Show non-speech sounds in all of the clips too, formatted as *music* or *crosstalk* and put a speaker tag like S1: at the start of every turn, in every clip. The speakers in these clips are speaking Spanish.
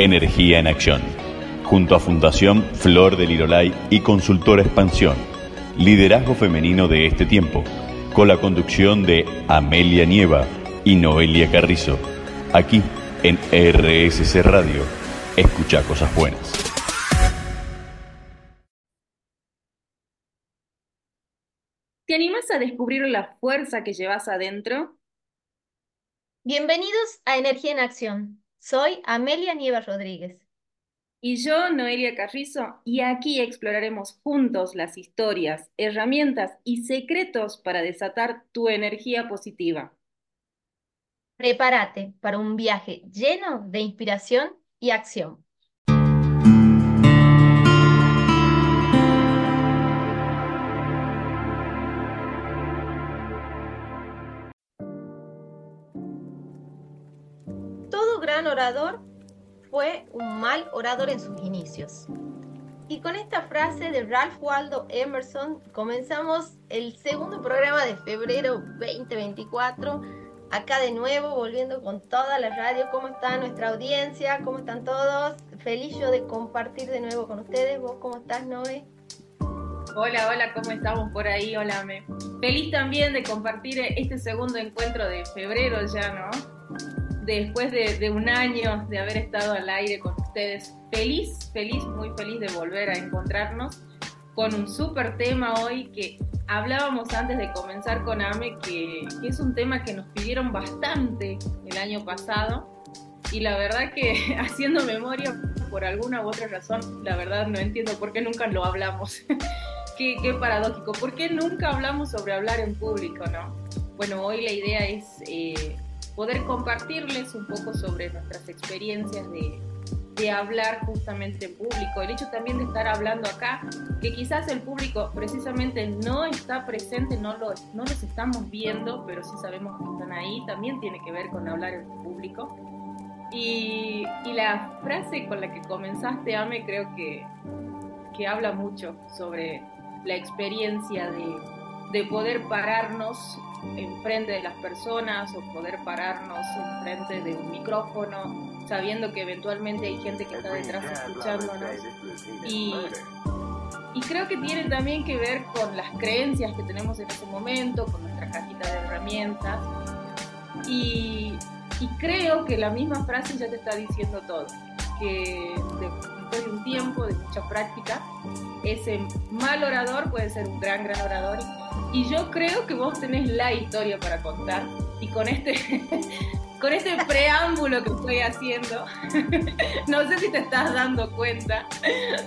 S1: Energía en Acción, junto a Fundación Flor del Lirolay y Consultora Expansión, liderazgo femenino de este tiempo, con la conducción de Amelia Nieva y Noelia Carrizo, aquí en RSC Radio. Escucha cosas buenas.
S2: ¿Te animas a descubrir la fuerza que llevas adentro?
S3: Bienvenidos a Energía en Acción. Soy Amelia Nieva Rodríguez.
S2: Y yo, Noelia Carrizo, y aquí exploraremos juntos las historias, herramientas y secretos para desatar tu energía positiva.
S3: Prepárate para un viaje lleno de inspiración y acción. Gran orador fue un mal orador en sus inicios. Y con esta frase de Ralph Waldo Emerson comenzamos el segundo programa de febrero 2024. Acá de nuevo, volviendo con toda la radio. ¿Cómo está nuestra audiencia? ¿Cómo están todos? Feliz yo de compartir de nuevo con ustedes. ¿Vos cómo estás, Noé?
S2: Hola, hola, ¿cómo estamos por ahí? Hola, me. Feliz también de compartir este segundo encuentro de febrero ya, ¿no? Después de, un año de haber estado al aire con ustedes. Feliz, feliz, muy feliz de volver a encontrarnos con un súper tema hoy que hablábamos antes de comenzar con AME, que, es un tema que nos pidieron bastante el año pasado. Y la verdad que *laughs* haciendo memoria, por alguna u otra razón, la verdad no entiendo por qué nunca lo hablamos. *laughs* qué, qué, paradójico. ¿Por qué nunca hablamos sobre hablar en público, no? Bueno, hoy la idea es eh, poder compartirles un poco sobre nuestras experiencias de, de hablar justamente en público, el hecho también de estar hablando acá, que quizás el público precisamente no está presente, no, lo, no los estamos viendo, pero sí sabemos que están ahí, también tiene que ver con hablar en público. Y, y la frase con la que comenzaste, Ame, creo que, que habla mucho sobre la experiencia de, de poder pararnos enfrente de las personas o poder pararnos enfrente de un micrófono, sabiendo que eventualmente hay gente que está detrás escuchándonos. Y, y creo que tiene también que ver con las creencias que tenemos en ese momento, con nuestra cajita de herramientas. Y, y creo que la misma frase ya te está diciendo todo, que después de un tiempo, de mucha práctica, ese mal orador puede ser un gran, gran orador yo creo que vos tenés la historia para contar. Y con este, *laughs* con este preámbulo que estoy haciendo, *laughs* no sé si te estás dando cuenta,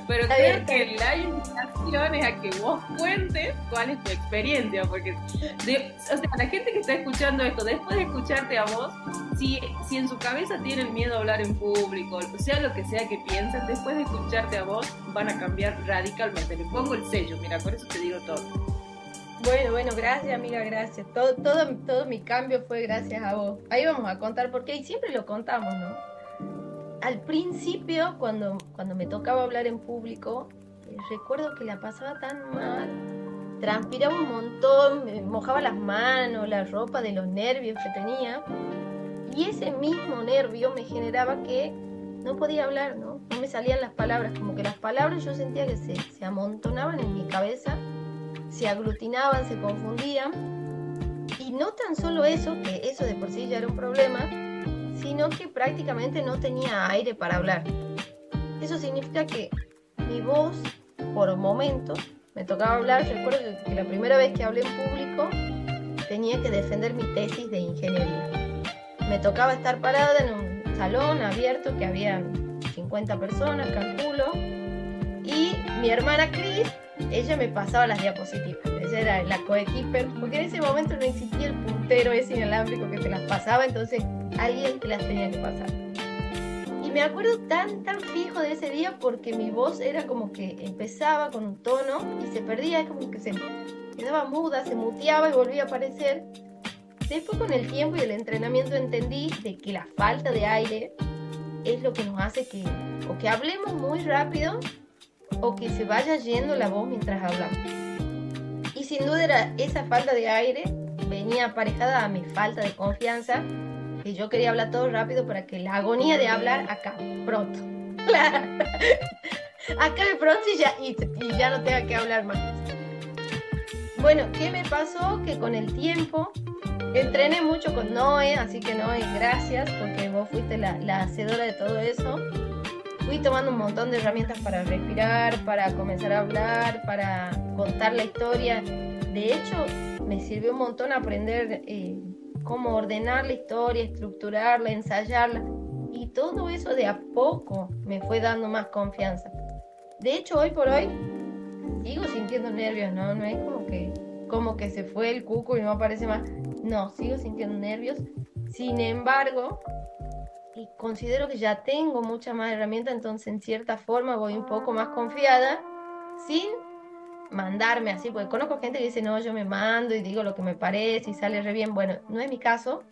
S2: pero creo que la invitación es a que vos cuentes cuál es tu experiencia. Porque, o sea, la gente que está escuchando esto, después de escucharte a vos, si, si en su cabeza tienen miedo a hablar en público, sea lo que sea que piensen, después de escucharte a vos, van a cambiar radicalmente. Le pongo el sello, mira, por eso te digo todo.
S3: Bueno, bueno, gracias amiga, gracias. Todo, todo, todo mi cambio fue gracias a vos. Ahí vamos a contar por qué y siempre lo contamos, ¿no? Al principio, cuando, cuando me tocaba hablar en público, eh, recuerdo que la pasaba tan mal. Transpiraba un montón, me mojaba las manos, la ropa de los nervios que tenía. Y ese mismo nervio me generaba que no podía hablar, ¿no? No me salían las palabras, como que las palabras yo sentía que se, se amontonaban en mi cabeza se aglutinaban, se confundían. Y no tan solo eso, que eso de por sí ya era un problema, sino que prácticamente no tenía aire para hablar. Eso significa que mi voz, por momentos, me tocaba hablar. Recuerdo que la primera vez que hablé en público tenía que defender mi tesis de ingeniería. Me tocaba estar parada en un salón abierto que había 50 personas, calculo, y mi hermana Cris ella me pasaba las diapositivas. Ella era la coequiper, porque en ese momento no existía el puntero ese inalámbrico que te las pasaba, entonces alguien te las tenía que pasar. Y me acuerdo tan, tan fijo de ese día porque mi voz era como que empezaba con un tono y se perdía, es como que se quedaba muda, se muteaba y volvía a aparecer. Después con el tiempo y el entrenamiento entendí de que la falta de aire es lo que nos hace que o que hablemos muy rápido o que se vaya yendo la voz mientras hablamos. Y sin duda era esa falta de aire venía aparejada a mi falta de confianza que yo quería hablar todo rápido para que la agonía de hablar acá, pronto. *laughs* Acabe pronto y ya, y ya no tenga que hablar más. Bueno, ¿qué me pasó? Que con el tiempo entrené mucho con Noé, así que Noé, gracias, porque vos fuiste la, la hacedora de todo eso. Fui tomando un montón de herramientas para respirar, para comenzar a hablar, para contar la historia. De hecho, me sirvió un montón aprender eh, cómo ordenar la historia, estructurarla, ensayarla. Y todo eso de a poco me fue dando más confianza. De hecho, hoy por hoy sigo sintiendo nervios, ¿no? No es como que, como que se fue el cuco y no aparece más. No, sigo sintiendo nervios. Sin embargo, y considero que ya tengo mucha más herramientas, entonces en cierta forma voy un poco más confiada, sin mandarme así, porque conozco gente que dice, no, yo me mando y digo lo que me parece y sale re bien. Bueno, no es mi caso.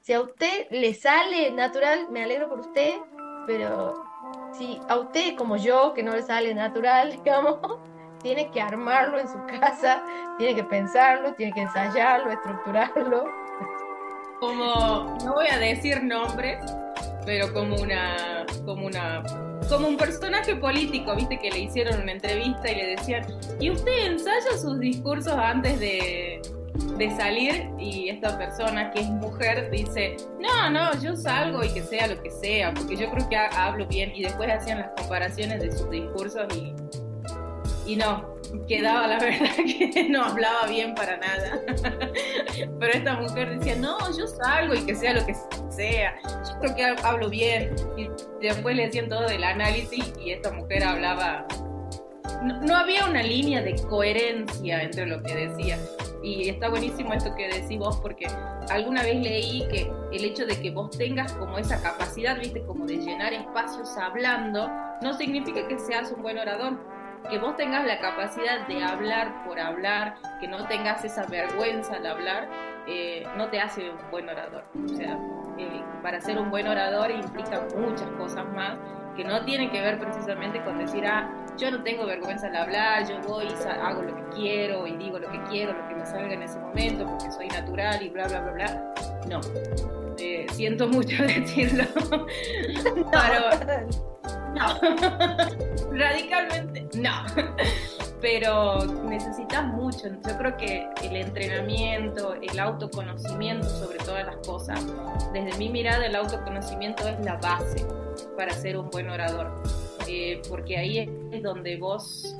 S3: Si a usted le sale natural, me alegro por usted, pero si a usted como yo, que no le sale natural, *laughs* digamos, tiene que armarlo en su casa, tiene que pensarlo, tiene que ensayarlo, estructurarlo.
S2: Como, no voy a decir nombres, pero como una, como una, como un personaje político, viste que le hicieron una entrevista y le decían, ¿y usted ensaya sus discursos antes de, de salir? Y esta persona que es mujer dice, no, no, yo salgo y que sea lo que sea, porque yo creo que hablo bien. Y después hacían las comparaciones de sus discursos y y no, quedaba la *laughs* verdad que no hablaba bien para nada. *laughs* Pero esta mujer decía, no, yo salgo y que sea lo que sea, yo creo que hablo bien. Y después le decían todo del análisis y esta mujer hablaba... No, había una línea de coherencia entre lo que decía. Y está buenísimo esto que decís vos porque alguna vez leí que el hecho de que vos tengas como esa capacidad, viste, como de llenar espacios hablando, no significa que seas un buen orador que vos tengas la capacidad de hablar por hablar, que no tengas esa vergüenza al hablar, eh, no te hace un buen orador. O sea, eh, para ser un buen orador implica muchas cosas más que no tienen que ver precisamente con decir, ah, yo no tengo vergüenza al hablar, yo voy y hago lo que quiero y digo lo que quiero, lo que me salga en ese momento porque soy natural y bla, bla, bla, bla. No, eh, siento mucho *laughs* decirlo. *laughs* Pero, *laughs* no. Radicalmente no. Pero necesitas mucho. Yo creo que el entrenamiento, el autoconocimiento sobre todas las cosas, desde mi mirada el autoconocimiento es la base para ser un buen orador. Eh, porque ahí es donde vos,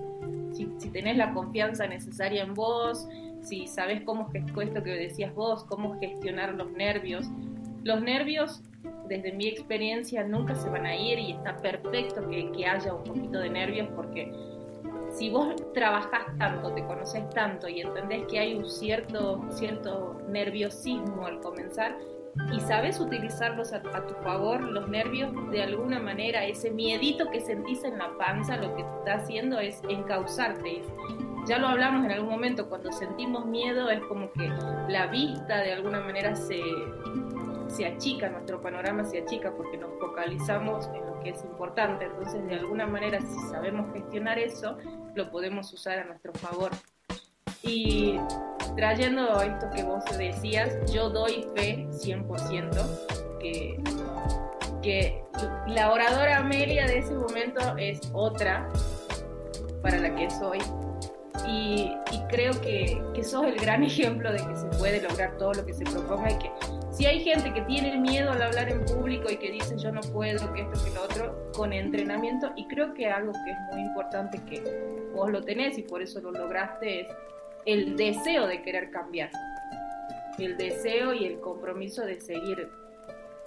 S2: si, si tenés la confianza necesaria en vos, si sabes cómo, esto que decías vos, cómo gestionar los nervios, los nervios desde mi experiencia nunca se van a ir y está perfecto que, que haya un poquito de nervios porque si vos trabajás tanto, te conoces tanto y entendés que hay un cierto, cierto nerviosismo al comenzar y sabes utilizarlos a, tu favor, los nervios de alguna manera, ese miedito que sentís en la panza, lo que está haciendo es encauzarte. Ya lo hablamos en algún momento, cuando sentimos miedo es como que la vista de alguna manera se, se achica, nuestro panorama se achica porque nos focalizamos en lo que es importante. Entonces, de alguna manera, si sabemos gestionar eso, lo podemos usar a nuestro favor. Y trayendo esto que vos decías, yo doy fe 100% que, que la oradora Amelia de ese momento es otra para la que soy. Y, y creo que, que sos el gran *laughs* ejemplo de que se puede lograr todo lo que se proponga y que si hay gente que tiene miedo al hablar en público y que dice yo no puedo, que esto, que lo otro, con entrenamiento, y creo que algo que es muy importante que vos lo tenés y por eso lo lograste es el deseo de querer cambiar, el deseo y el compromiso de seguir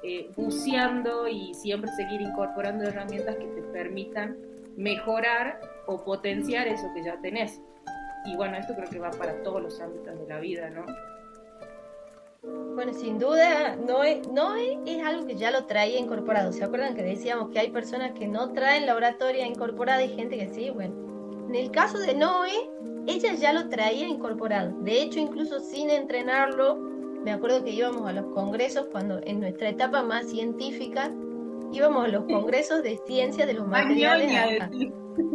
S2: eh, buceando y siempre seguir incorporando herramientas que te permitan mejorar o potenciar eso que ya tenés. Y bueno, esto creo que va para todos los ámbitos de la vida, ¿no?
S3: Bueno, sin duda, no es, no es, algo que ya lo traía incorporado. ¿Se acuerdan que decíamos que hay personas que no traen la oratoria incorporada y gente que sí? Bueno, en el caso de Noé, ella ya lo traía incorporado. De hecho, incluso sin entrenarlo, me acuerdo que íbamos a los congresos cuando en nuestra etapa más científica íbamos a los congresos de ciencia de los materiales.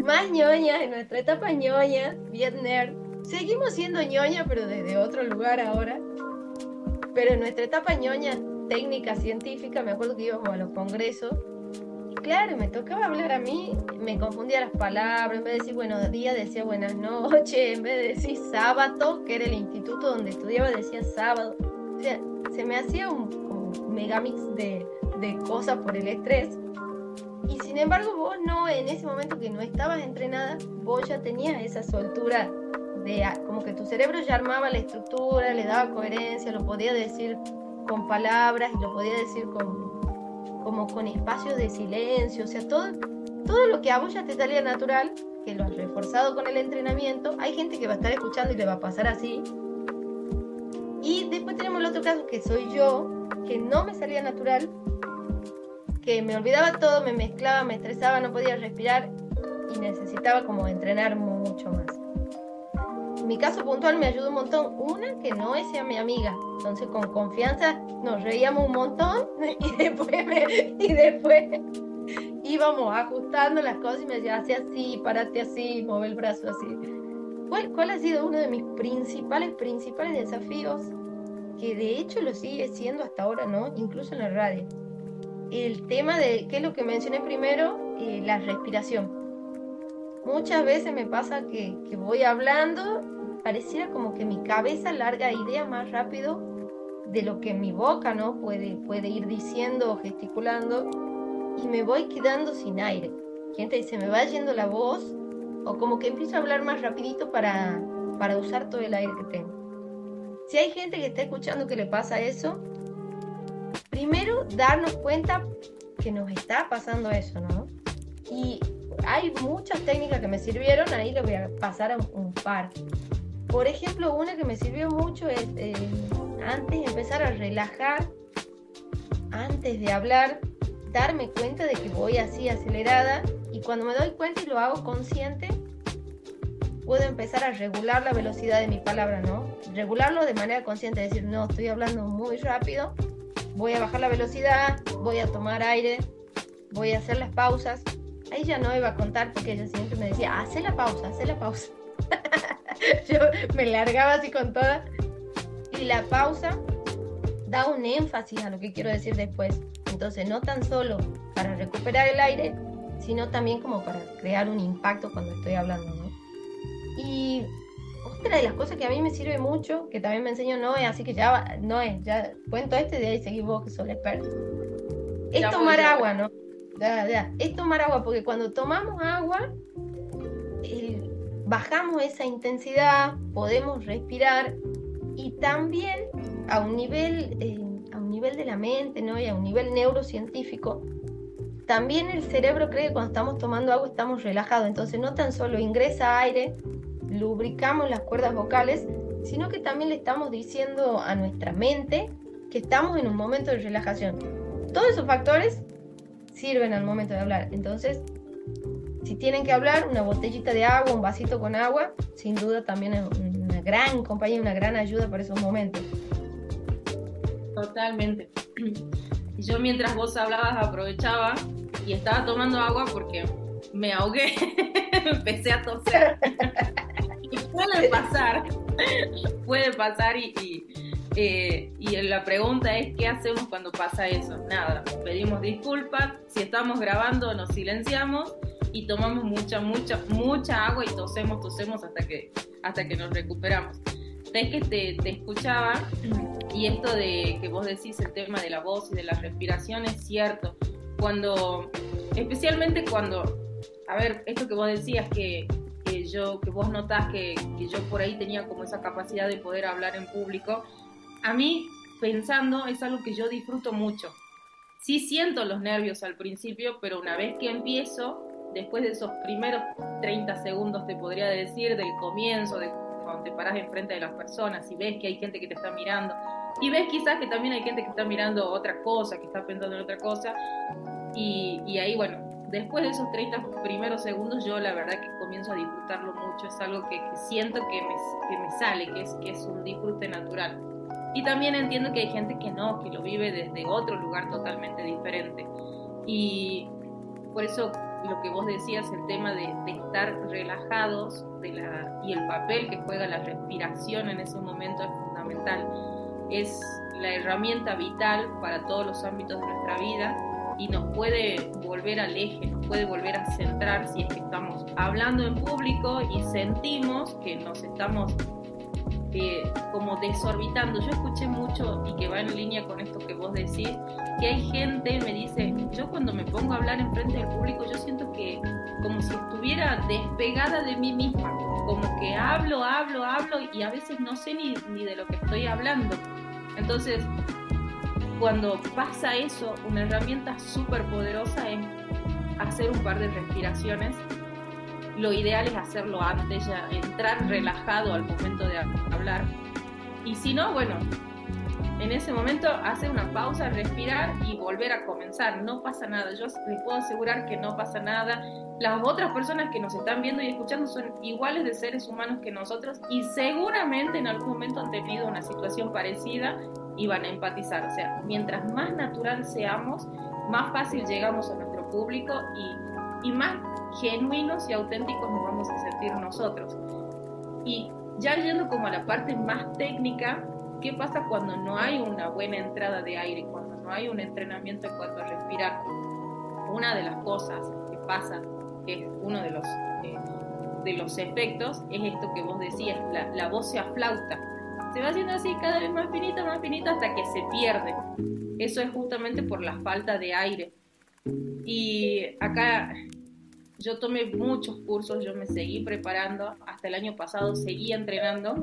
S3: Más ñoña, en nuestra etapa ñoña, bien nerd. Seguimos siendo ñoña, pero desde otro lugar ahora. Pero en nuestra etapa ñoña técnica científica, me acuerdo que íbamos a los congresos y claro, me tocaba hablar a mí, me confundía las palabras, en vez de decir buenos días decía buenas noches, en vez de decir sábado, que era el instituto donde estudiaba, decía sábado. O sea, se me hacía un, megamix de, de cosas por el estrés. Y sin embargo, vos no, en ese momento que no estabas entrenada, vos ya tenías esa soltura de como que tu cerebro ya armaba la estructura, le daba coherencia, lo podía decir con palabras y lo podía decir con, como con espacios de silencio, o sea, todo, todo lo que a vos ya te salía natural, que lo has reforzado con el entrenamiento, hay gente que va a estar escuchando y le va a pasar así. Y después tenemos el otro caso que soy yo, que no me salía natural, que me olvidaba todo, me mezclaba, me estresaba, no podía respirar y necesitaba como entrenar mucho. Mi caso puntual me ayudó un montón. Una, que no es mi amiga. Entonces con confianza nos reíamos un montón *laughs* y después, y después íbamos ajustando las cosas y me decía, hace así, párate así, mueve el brazo así. ¿Cuál, ¿Cuál ha sido uno de mis principales, principales desafíos? Que de hecho lo sigue siendo hasta ahora, ¿no? Incluso en la radio el tema de, ¿qué es lo que mencioné primero? Eh, la respiración. Muchas veces me pasa que, que, voy hablando, pareciera como que mi cabeza larga ideas más rápido de lo que mi boca no puede, puede ir diciendo o gesticulando y me voy quedando sin aire. Gente dice, me va yendo la voz o como que empiezo a hablar más rapidito para, para usar todo el aire que tengo. Si hay gente que está escuchando que le pasa eso, primero darnos cuenta que nos está pasando eso, ¿no? Y hay muchas técnicas que me sirvieron, ahí le voy a pasar un, par. Por ejemplo, una que me sirvió mucho es eh, antes empezar a relajar, antes de hablar, darme cuenta de que voy así acelerada y cuando me doy cuenta y lo hago consciente, puedo empezar a regular la velocidad de mi palabra, ¿no? Regularlo de manera consciente, decir, no, estoy hablando muy rápido, voy a bajar la velocidad, voy a tomar aire, voy a hacer las pausas. Ahí ya no iba a contar porque ella siempre me decía, hace la pausa, hace la pausa. *laughs* *laughs* Yo me largaba así con toda. Y la pausa da un énfasis a lo que quiero decir después. Entonces, no tan solo para recuperar el aire, sino también como para crear un impacto cuando estoy hablando, ¿no? Y otra de las cosas que a mí me sirve mucho, que también me enseñó Noé, así que ya, Noé, ya cuento este, de ahí seguís vos que sos experto. Es tomar agua, ¿no? Ya, ya. Es tomar agua, porque cuando tomamos agua, bajamos esa intensidad, podemos respirar y también a un nivel, eh, a un nivel de la mente, ¿no? Y a un nivel neurocientífico, también el cerebro cree que cuando estamos tomando agua estamos relajados, entonces no tan solo ingresa aire, lubricamos las cuerdas vocales, sino que también le estamos diciendo a nuestra mente que estamos en un momento de relajación. Todos esos factores sirven al momento de hablar. Entonces, si tienen que hablar, una botellita de agua, un vasito con agua, sin duda también es una gran compañía, una gran ayuda para esos momentos.
S2: Totalmente. Yo mientras vos hablabas aprovechaba y estaba tomando agua porque me ahogué, *laughs* empecé a toser. puede pasar, puede pasar y, y, eh, y, la pregunta es, ¿qué hacemos cuando pasa eso? Nada, pedimos disculpas, si estamos grabando nos silenciamos y tomamos mucha, mucha, mucha agua y tosemos, tosemos hasta que, hasta que nos recuperamos. Es que te, te escuchaba y esto de que vos decís el tema de la voz y de la respiración es cierto. Cuando, especialmente cuando, a ver, esto que vos decías que que yo, que vos notás que, que yo por ahí tenía como esa capacidad de poder hablar en público, a mí pensando es algo que yo disfruto mucho. Sí siento los nervios al principio, pero una vez que empiezo, después de esos primeros 30 segundos, te podría decir, del comienzo, de cuando te paras enfrente de las personas y ves que hay gente que te está mirando, y ves quizás que también hay gente que está mirando otra cosa, que está pensando en otra cosa, y, ahí, bueno, después de esos 30 primeros segundos yo la verdad que comienzo a disfrutarlo mucho, es algo que, siento que me, me, sale, que es, que es un disfrute natural. Y también entiendo que hay gente que no, que lo vive desde otro lugar totalmente diferente. Y por eso lo que vos decías, el tema de, de estar relajados de la, y el papel que juega la respiración en ese momento es fundamental. es la herramienta vital para todos los ámbitos de nuestra vida y nos puede volver al eje, nos puede volver a centrar si es que estamos hablando en público y sentimos que nos estamos eh, como desorbitando. Yo escuché mucho y que va en línea con esto que vos decís, que hay gente, me dice, yo cuando me pongo a hablar en frente del público, yo siento que como si estuviera despegada de mí misma, como que hablo, hablo, hablo y a veces no sé ni, ni de lo que estoy hablando. Entonces, cuando pasa eso, una herramienta súper poderosa es hacer un par de respiraciones. Lo ideal es hacerlo antes, ya entrar relajado al momento de hablar. Y si no, bueno, en ese momento hacer una pausa, respirar y volver a comenzar. No pasa nada. Yo les puedo asegurar que no pasa nada. Las otras personas que nos están viendo y escuchando son iguales de seres humanos que nosotros y seguramente en algún momento han tenido una situación parecida y van a empatizar. O sea, mientras más natural seamos, más fácil llegamos a nuestro público y, y más genuinos y auténticos nos vamos a sentir nosotros. Y ya yendo como a la parte más técnica, ¿qué pasa cuando no hay una buena entrada de aire, cuando no hay un entrenamiento en cuanto a respirar? Una de las cosas que pasa, que es uno de los, eh, de los efectos, es esto que vos decías, la, la voz se aflauta se va haciendo así cada vez más finita, más finita hasta que se pierde. Eso es justamente por la falta de aire. Y acá yo tomé muchos cursos, yo me seguí preparando, hasta el año pasado seguí entrenando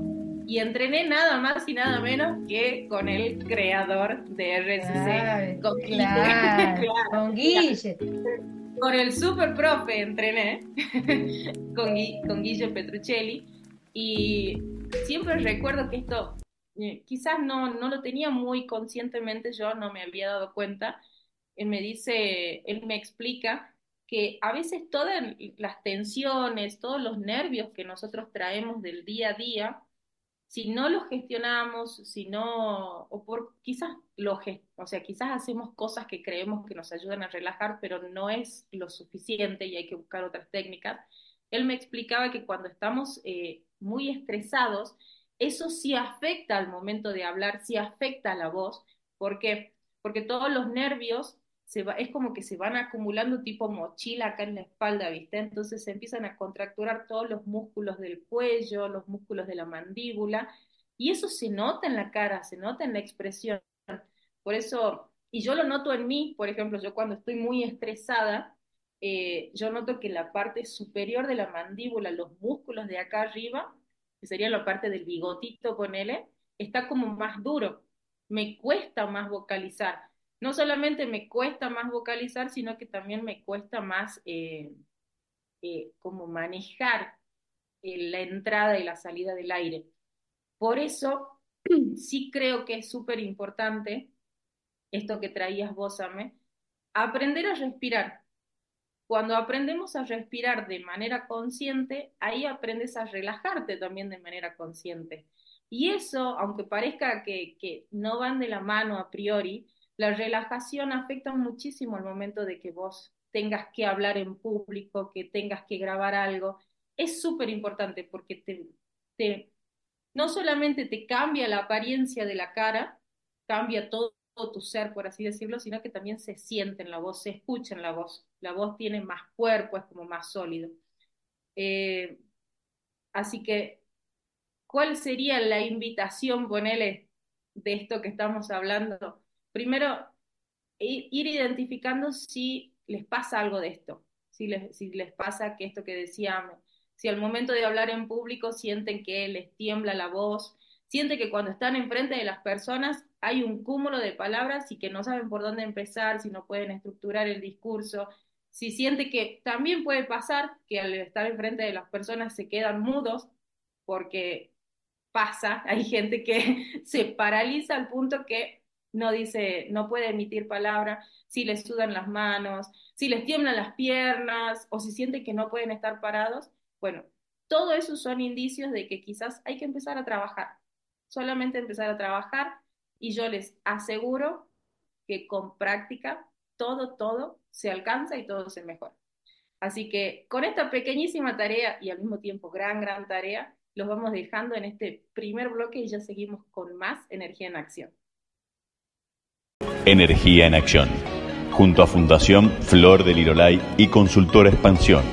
S2: y entrené nada más y nada menos que con el creador de RCC, con, *laughs*
S3: con Guille.
S2: Con el super profe entrené, *laughs* con, con Guille Petruccelli y siempre recuerdo que esto eh, quizás no, no lo tenía muy conscientemente, yo no me había dado cuenta. Él me dice, él me explica que a veces todas las tensiones, todos los nervios que nosotros traemos del día a día, si no los gestionamos, si no, o por quizás lo o sea, quizás hacemos cosas que creemos que nos ayudan a relajar, pero no es lo suficiente y hay que buscar otras técnicas. Él me explicaba que cuando estamos eh, muy estresados, eso sí afecta al momento de hablar, sí afecta a la voz. ¿Por qué? Porque todos los nervios es como que se van acumulando tipo mochila acá en la espalda, ¿viste? Entonces se empiezan a contracturar todos los músculos del cuello, los músculos de la mandíbula, y eso se nota en la cara, se nota en la expresión. Por eso, y yo lo noto en mí, por ejemplo, yo cuando estoy muy estresada, eh, yo noto que la parte superior de la mandíbula, los músculos de acá arriba, que sería la parte del bigotito, ponele, está como más duro. Me cuesta más vocalizar. No solamente me cuesta más vocalizar, sino que también me cuesta más eh, eh, como manejar la entrada y la salida del aire. Por eso, *clears throat* sí creo que es súper importante esto que traías vos, aprender a respirar cuando aprendemos a respirar de manera consciente, ahí aprendes a relajarte también de manera consciente. Y eso, aunque parezca que no van de la mano a priori, la relajación afecta muchísimo al momento de que vos tengas que hablar en público, que tengas que grabar algo. Es súper importante porque te, te, no solamente te cambia la apariencia de la cara, cambia todo tu ser, por así decirlo, sino que también se siente en la voz, se escucha en la voz. La voz tiene más cuerpo, es como más sólido. Eh, así que, ¿cuál sería la invitación, ponele, de esto que estamos hablando? Primero, ir identificando si les pasa algo de esto, si les, si les pasa que esto que decíamos, si al momento de hablar en público sienten que les tiembla la voz, sienten que cuando están enfrente de las personas hay un cúmulo de palabras y que no saben por dónde empezar, si no pueden estructurar el discurso, si siente que también puede pasar que al estar enfrente de las personas se quedan mudos, porque pasa, *laughs* hay gente que se paraliza al punto que no dice, no puede emitir palabra, si les sudan las manos, si les tiemblan las piernas o si siente que no pueden estar parados, bueno, todo eso son indicios de que quizás hay que empezar a trabajar, solamente empezar a trabajar y yo les aseguro que con práctica todo, todo se alcanza y todo se mejora. Así que con esta pequeñísima tarea y al mismo tiempo gran, gran tarea, los vamos dejando en este primer bloque y ya seguimos con más Energía en Acción.
S1: Energía en Acción, junto a Fundación Flor del Irolay y Consultora Expansión,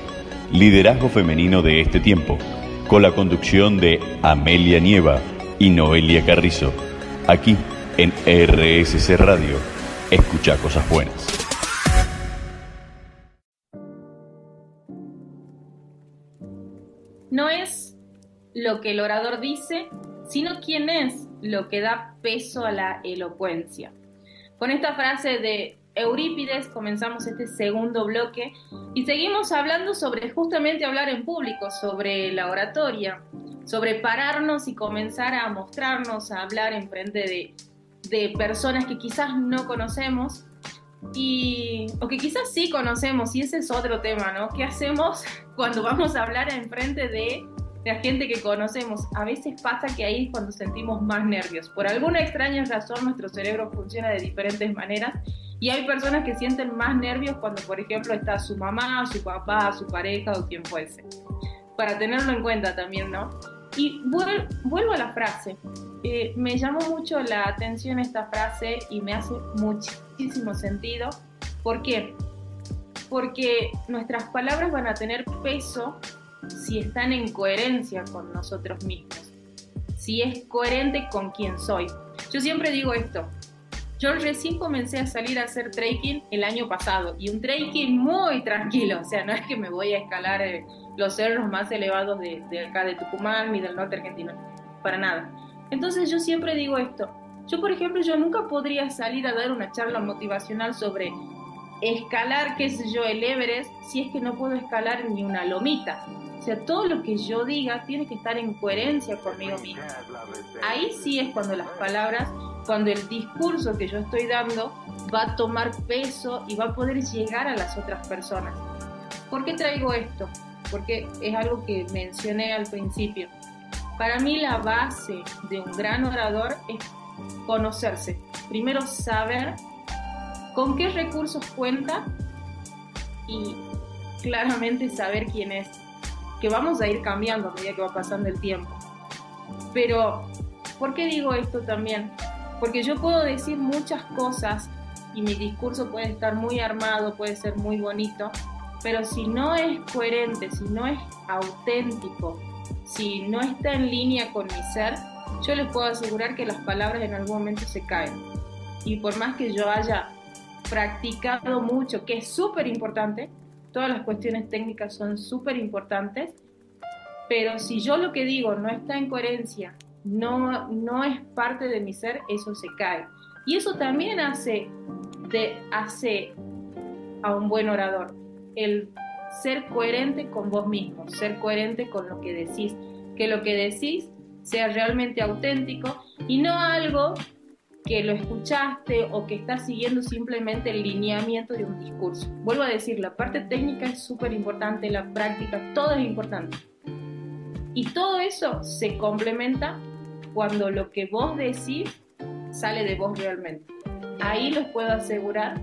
S1: liderazgo femenino de este tiempo, con la conducción de Amelia Nieva y Noelia Carrizo, aquí en RSC Radio. Escucha cosas buenas.
S2: No es lo que el orador dice, sino quién es lo que da peso a la elocuencia. Con esta frase de Eurípides comenzamos este segundo bloque y seguimos hablando sobre justamente hablar en público, sobre la oratoria, sobre pararnos y comenzar a mostrarnos, a hablar en frente de, de personas que quizás no conocemos y, o que quizás sí conocemos, y ese es otro tema, ¿no? ¿Qué hacemos *laughs* cuando vamos a hablar en frente de la gente que conocemos? A veces pasa que ahí es cuando sentimos más nervios. Por alguna extraña razón nuestro cerebro funciona de diferentes maneras y hay personas que sienten más nervios cuando, por ejemplo, está su mamá, su papá, su pareja o quien fuese. Para tenerlo en cuenta también, ¿no? Y vuelvo a la frase. Eh, me llamó mucho la atención esta frase y me hace muchísimo sentido. ¿Por qué? Porque nuestras palabras van a tener peso si están en coherencia con nosotros mismos, si es coherente con quien soy. Yo siempre digo esto, yo recién comencé a salir a hacer trekking el año pasado y un trekking muy tranquilo, o sea, no es que me voy a escalar eh, los cerros más elevados de, de acá de Tucumán ni del norte argentino, para nada. Entonces yo siempre digo esto, yo por ejemplo, yo nunca podría salir a dar una charla motivacional sobre escalar, qué sé yo, el Everest, si es que no puedo escalar ni una lomita. O sea, todo lo que yo diga tiene que estar en coherencia conmigo mismo. Ahí sí es cuando las palabras cuando el discurso que yo estoy dando va a tomar peso y va a poder llegar a las otras personas. ¿Por qué traigo esto? Porque es algo que mencioné al principio. Para mí la base de un gran orador es conocerse. Primero saber con qué recursos cuenta y claramente saber quién es. Que vamos a ir cambiando a medida que va pasando el tiempo. Pero, ¿por qué digo esto también? Porque yo puedo decir muchas cosas y mi discurso puede estar muy armado, puede ser muy bonito, pero si no es coherente, si no es auténtico, si no está en línea con mi ser, yo les puedo asegurar que las palabras en algún momento se caen. Y por más que yo haya practicado mucho, que es súper importante, todas las cuestiones técnicas son súper importantes, pero si yo lo que digo no está en coherencia no, no es parte de mi ser, eso se cae. Y eso también hace, de, hace a un buen orador, el ser coherente con vos mismo, ser coherente con lo que decís, que lo que decís sea realmente auténtico y no algo que lo escuchaste o que estás siguiendo simplemente el lineamiento de un discurso. Vuelvo a decir, la parte técnica es súper importante, la práctica, todo es importante. Y todo eso se complementa cuando lo que vos decís sale de vos realmente. Ahí les puedo asegurar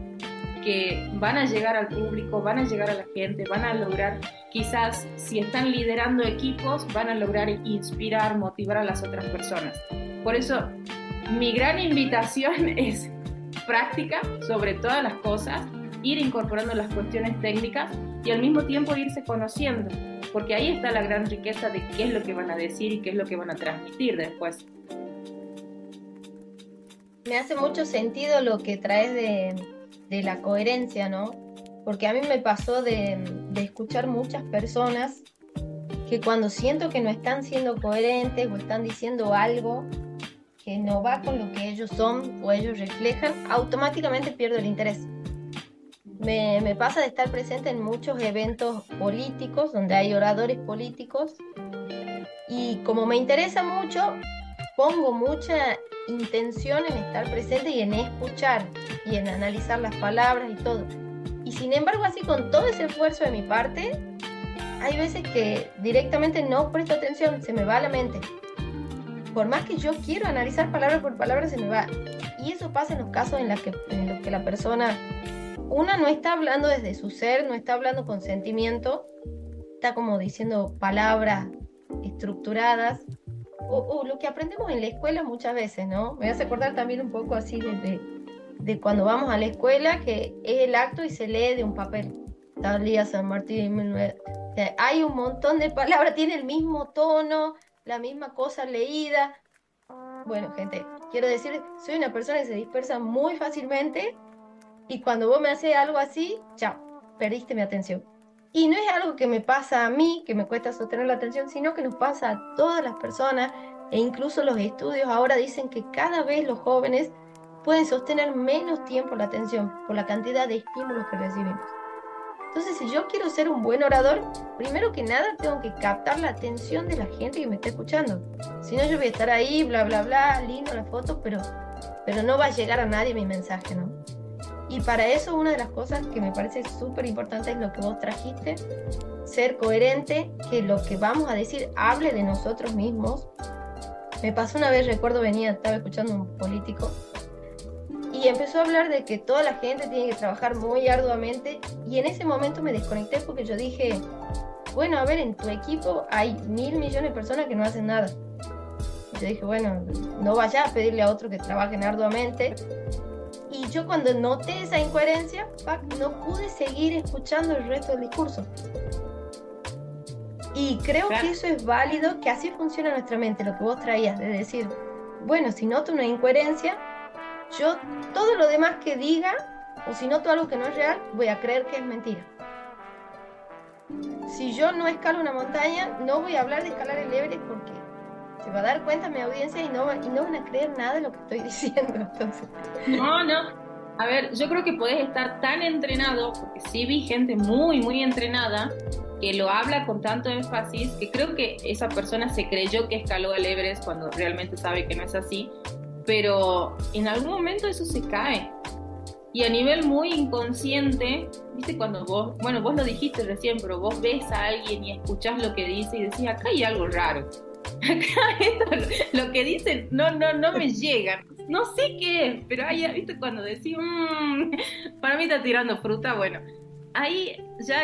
S2: que van a llegar al público, van a llegar a la gente, van a lograr, quizás si están liderando equipos, van a lograr inspirar, motivar a las otras personas. Por eso, mi gran invitación *laughs* es práctica sobre todas las cosas, ir incorporando las cuestiones técnicas y al mismo tiempo irse conociendo porque ahí está la gran riqueza de qué es lo que van a decir y qué es lo que van a transmitir después.
S3: Me hace mucho sentido lo que traes de, la coherencia, ¿no? Porque a mí me pasó de, de escuchar muchas personas que cuando siento que no están siendo coherentes o están diciendo algo que no va con lo que ellos son o ellos reflejan, automáticamente pierdo el interés me, pasa de estar presente en muchos eventos políticos donde hay oradores políticos y como me interesa mucho, pongo mucha intención en estar presente y en escuchar y en analizar las palabras y todo. Y sin embargo, así con todo ese esfuerzo de mi parte, hay veces que directamente no presto atención, se me va a la mente. Por más que yo quiero analizar palabra por palabra, se me va. Y eso pasa en los casos en, que, en los que la persona una no está hablando desde su ser, no está hablando con sentimiento, está como diciendo palabras estructuradas, o, lo que aprendemos en la escuela muchas veces, ¿no? Me hace acordar también un poco así de, de, cuando vamos a la escuela, que es el acto y se lee de un papel. Tal día San Martín, hay un montón de palabras, tiene el mismo tono, la misma cosa leída. Bueno, gente, quiero decir, soy una persona que se dispersa muy fácilmente y cuando vos me haces algo así, chao, perdiste mi atención. Y no es algo que me pasa a mí, que me cuesta sostener la atención, sino que nos pasa a todas las personas e incluso los estudios ahora dicen que cada vez los jóvenes pueden sostener menos tiempo la atención por la cantidad de estímulos que recibimos. Entonces, si yo quiero ser un buen orador, primero que nada tengo que captar la atención de la gente que me está escuchando. Si no, yo voy a estar ahí, bla, bla, bla, lindo la foto, pero, pero no va a llegar a nadie mi mensaje, ¿no? Y para eso una de las cosas que me parece súper importante es lo que vos trajiste, ser coherente, que lo que vamos a decir hable de nosotros mismos. Me pasó una vez, recuerdo, venía, estaba escuchando un político y empezó a hablar de que toda la gente tiene que trabajar muy arduamente y en ese momento me desconecté porque yo dije, bueno, a ver, en tu equipo hay mil millones de personas que no hacen nada. Yo dije, bueno, no vaya a pedirle a otro que trabajen arduamente y yo cuando noté esa incoherencia, no pude seguir escuchando el resto del discurso. Y creo que eso es válido, que así funciona nuestra mente, lo que vos traías, de decir, bueno, si noto una incoherencia, yo todo lo demás que diga, o si noto algo que no es real, voy a creer que es mentira. Si yo no escalo una montaña, no voy a hablar de escalar el Everest porque se va a dar cuenta mi audiencia y no, y no van a creer nada de lo que estoy *laughs* diciendo. Entonces.
S2: No, no. A ver, yo creo que podés estar tan entrenado, porque sí vi gente muy, muy entrenada, que lo habla con tanto énfasis, que creo que esa persona se creyó que escaló el Everest cuando realmente sabe que no es así, pero en algún momento eso se cae. Y a nivel muy inconsciente, viste cuando vos, bueno, vos lo dijiste recién, pero vos ves a alguien y escuchás lo que dice y decís, acá hay algo raro *laughs* acá esto, lo que dicen no, no, no me *laughs* llega. No sé qué es, pero ahí, ¿viste? Cuando decís, mmm, para mí está tirando fruta, bueno, ahí ya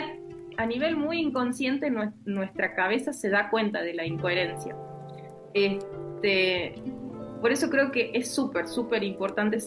S2: a nivel muy inconsciente nuestra cabeza se da cuenta de la incoherencia. Este, por eso creo que es súper, súper importante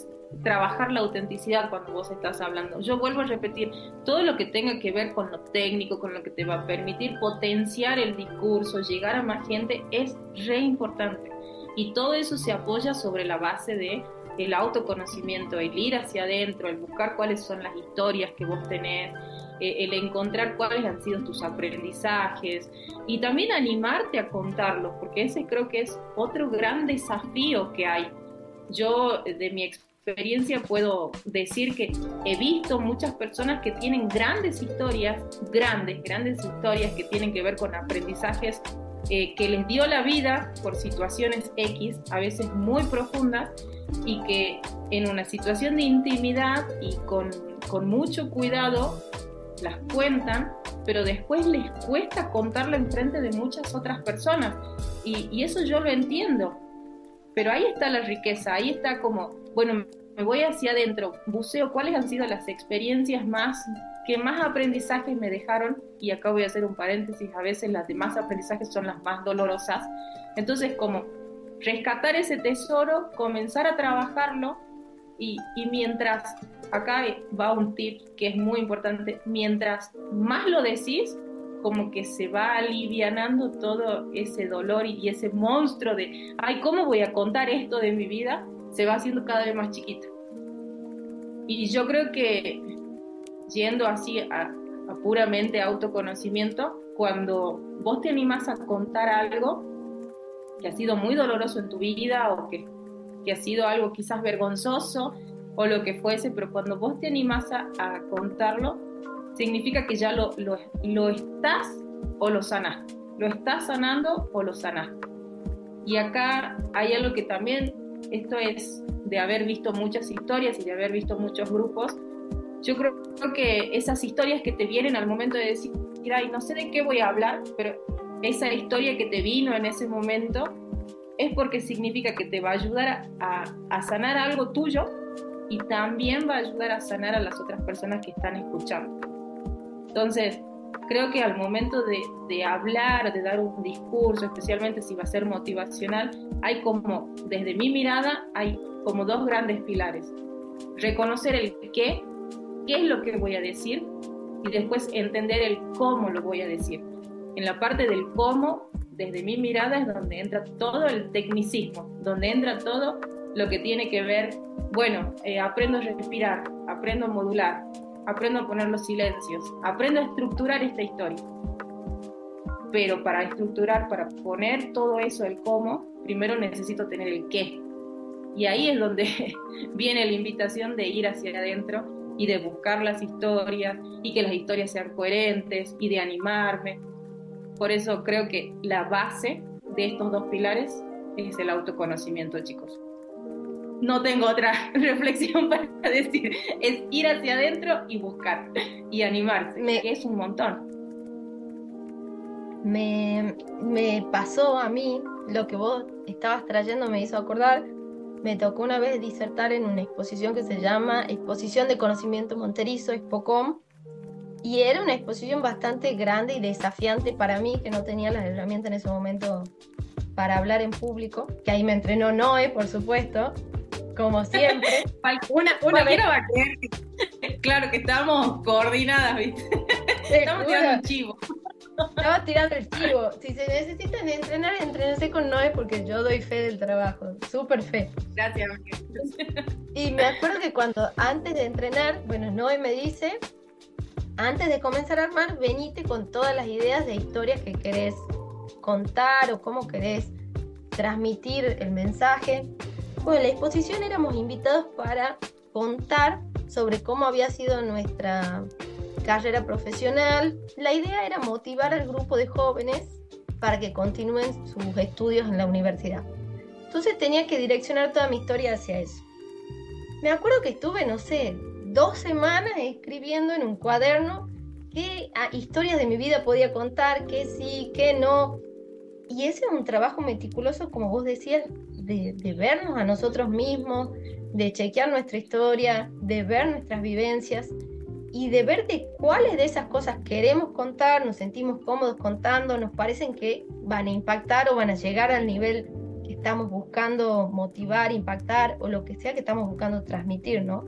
S2: trabajar la autenticidad cuando vos estás hablando. Yo vuelvo a repetir, todo lo que tenga que ver con lo técnico, con lo que te va a permitir potenciar el discurso, llegar a más gente, es re importante. Y todo eso se apoya sobre la base de el autoconocimiento, el ir hacia adentro, el buscar cuáles son las historias que vos tenés, eh, el encontrar cuáles han sido tus aprendizajes y también animarte a contarlos, porque ese creo que es otro gran desafío que hay. Yo, de mi experiencia, experiencia puedo decir que he visto muchas personas que tienen grandes historias, grandes, grandes historias que tienen que ver con aprendizajes eh, que les dio la vida por situaciones X, a veces muy profundas, y que en una situación de intimidad y con, con mucho cuidado las cuentan, pero después les cuesta contarlo en frente de muchas otras personas. Y, eso yo lo entiendo, pero ahí está la riqueza, ahí está como, bueno, me voy hacia adentro, buceo cuáles han sido las experiencias más que más aprendizajes me dejaron, y acá voy a hacer un paréntesis, a veces las demás aprendizajes son las más dolorosas. Entonces, como rescatar ese tesoro, comenzar a trabajarlo, y mientras, acá va un tip que es muy importante, mientras más lo decís, como que se va alivianando todo ese dolor y ese monstruo de, ay, ¿cómo voy a contar esto de mi vida? Se va haciendo cada vez más chiquito. Y yo creo que yendo así a, puramente autoconocimiento, cuando vos te animás a contar algo que ha sido muy doloroso en tu vida o que, que ha sido algo quizás vergonzoso o lo que fuese, pero cuando vos te animás a, a contarlo, significa que ya lo, lo, lo estás o lo sanaste. Lo estás sanando o lo sanaste. Y acá hay algo que también, esto es de haber visto muchas historias y de haber visto muchos grupos, yo creo que esas historias que te vienen al momento de decir, ay, no sé de qué voy a hablar, pero esa historia que te vino en ese momento es porque significa que te va a ayudar a, a sanar algo tuyo y también va a ayudar a sanar a las otras personas que están escuchando. Entonces, creo que al momento de, de, hablar, de dar un discurso, especialmente si va a ser motivacional, hay como, desde mi mirada, hay como dos grandes pilares. Reconocer el qué, qué es lo que voy a decir, y después entender el cómo lo voy a decir. En la parte del cómo, desde mi mirada, es donde entra todo el tecnicismo, donde entra todo lo que tiene que ver, bueno, eh, aprendo a respirar, aprendo a modular, aprendo a poner los silencios, aprendo a estructurar esta historia. Pero para estructurar, para poner todo eso, el cómo, primero necesito tener el qué. Y ahí es donde *laughs* viene la invitación de ir hacia adentro y de buscar las historias y que las historias sean coherentes y de animarme. Por eso creo que la base de estos dos pilares es el autoconocimiento, chicos. No tengo otra *laughs* reflexión para decir, es ir hacia adentro y buscar y animarse, que es un montón.
S3: Me, me pasó a mí lo que vos estabas trayendo, me hizo acordar. Me tocó una vez disertar en una exposición que se llama Exposición de Conocimiento Monterizo, Expocom, y era una exposición bastante grande y desafiante para mí, que no tenía las herramientas en ese momento para hablar en público, que ahí me entrenó Noé, por supuesto, como siempre. *laughs*
S2: una, una vez... *laughs* claro, que estamos coordinadas, ¿viste? *laughs* Estamos tirando un chivo.
S3: Estaba tirando el chivo. Si se necesitan entrenar, entrenense con Noé porque yo doy fe del trabajo. Súper fe.
S2: Gracias.
S3: Y me acuerdo que cuando antes de entrenar, bueno, Noé me dice, antes de comenzar a armar, venite con todas las ideas de historias que querés contar o cómo querés transmitir el mensaje. Bueno, en la exposición éramos invitados para contar sobre cómo había sido nuestra carrera profesional. La idea era motivar al grupo de jóvenes para que continúen sus estudios en la universidad. Entonces tenía que direccionar toda mi historia hacia eso. Me acuerdo que estuve, no sé, dos semanas escribiendo en un cuaderno qué ah, historias de mi vida podía contar, qué sí, qué no. Y ese es un trabajo meticuloso, como vos decías, de, vernos a nosotros mismos, de chequear nuestra historia, de ver nuestras vivencias y de ver de cuáles de esas cosas queremos contar, nos sentimos cómodos contando, nos parecen que van a impactar o van a llegar al nivel que estamos buscando motivar, impactar o lo que sea que estamos buscando transmitir, ¿no?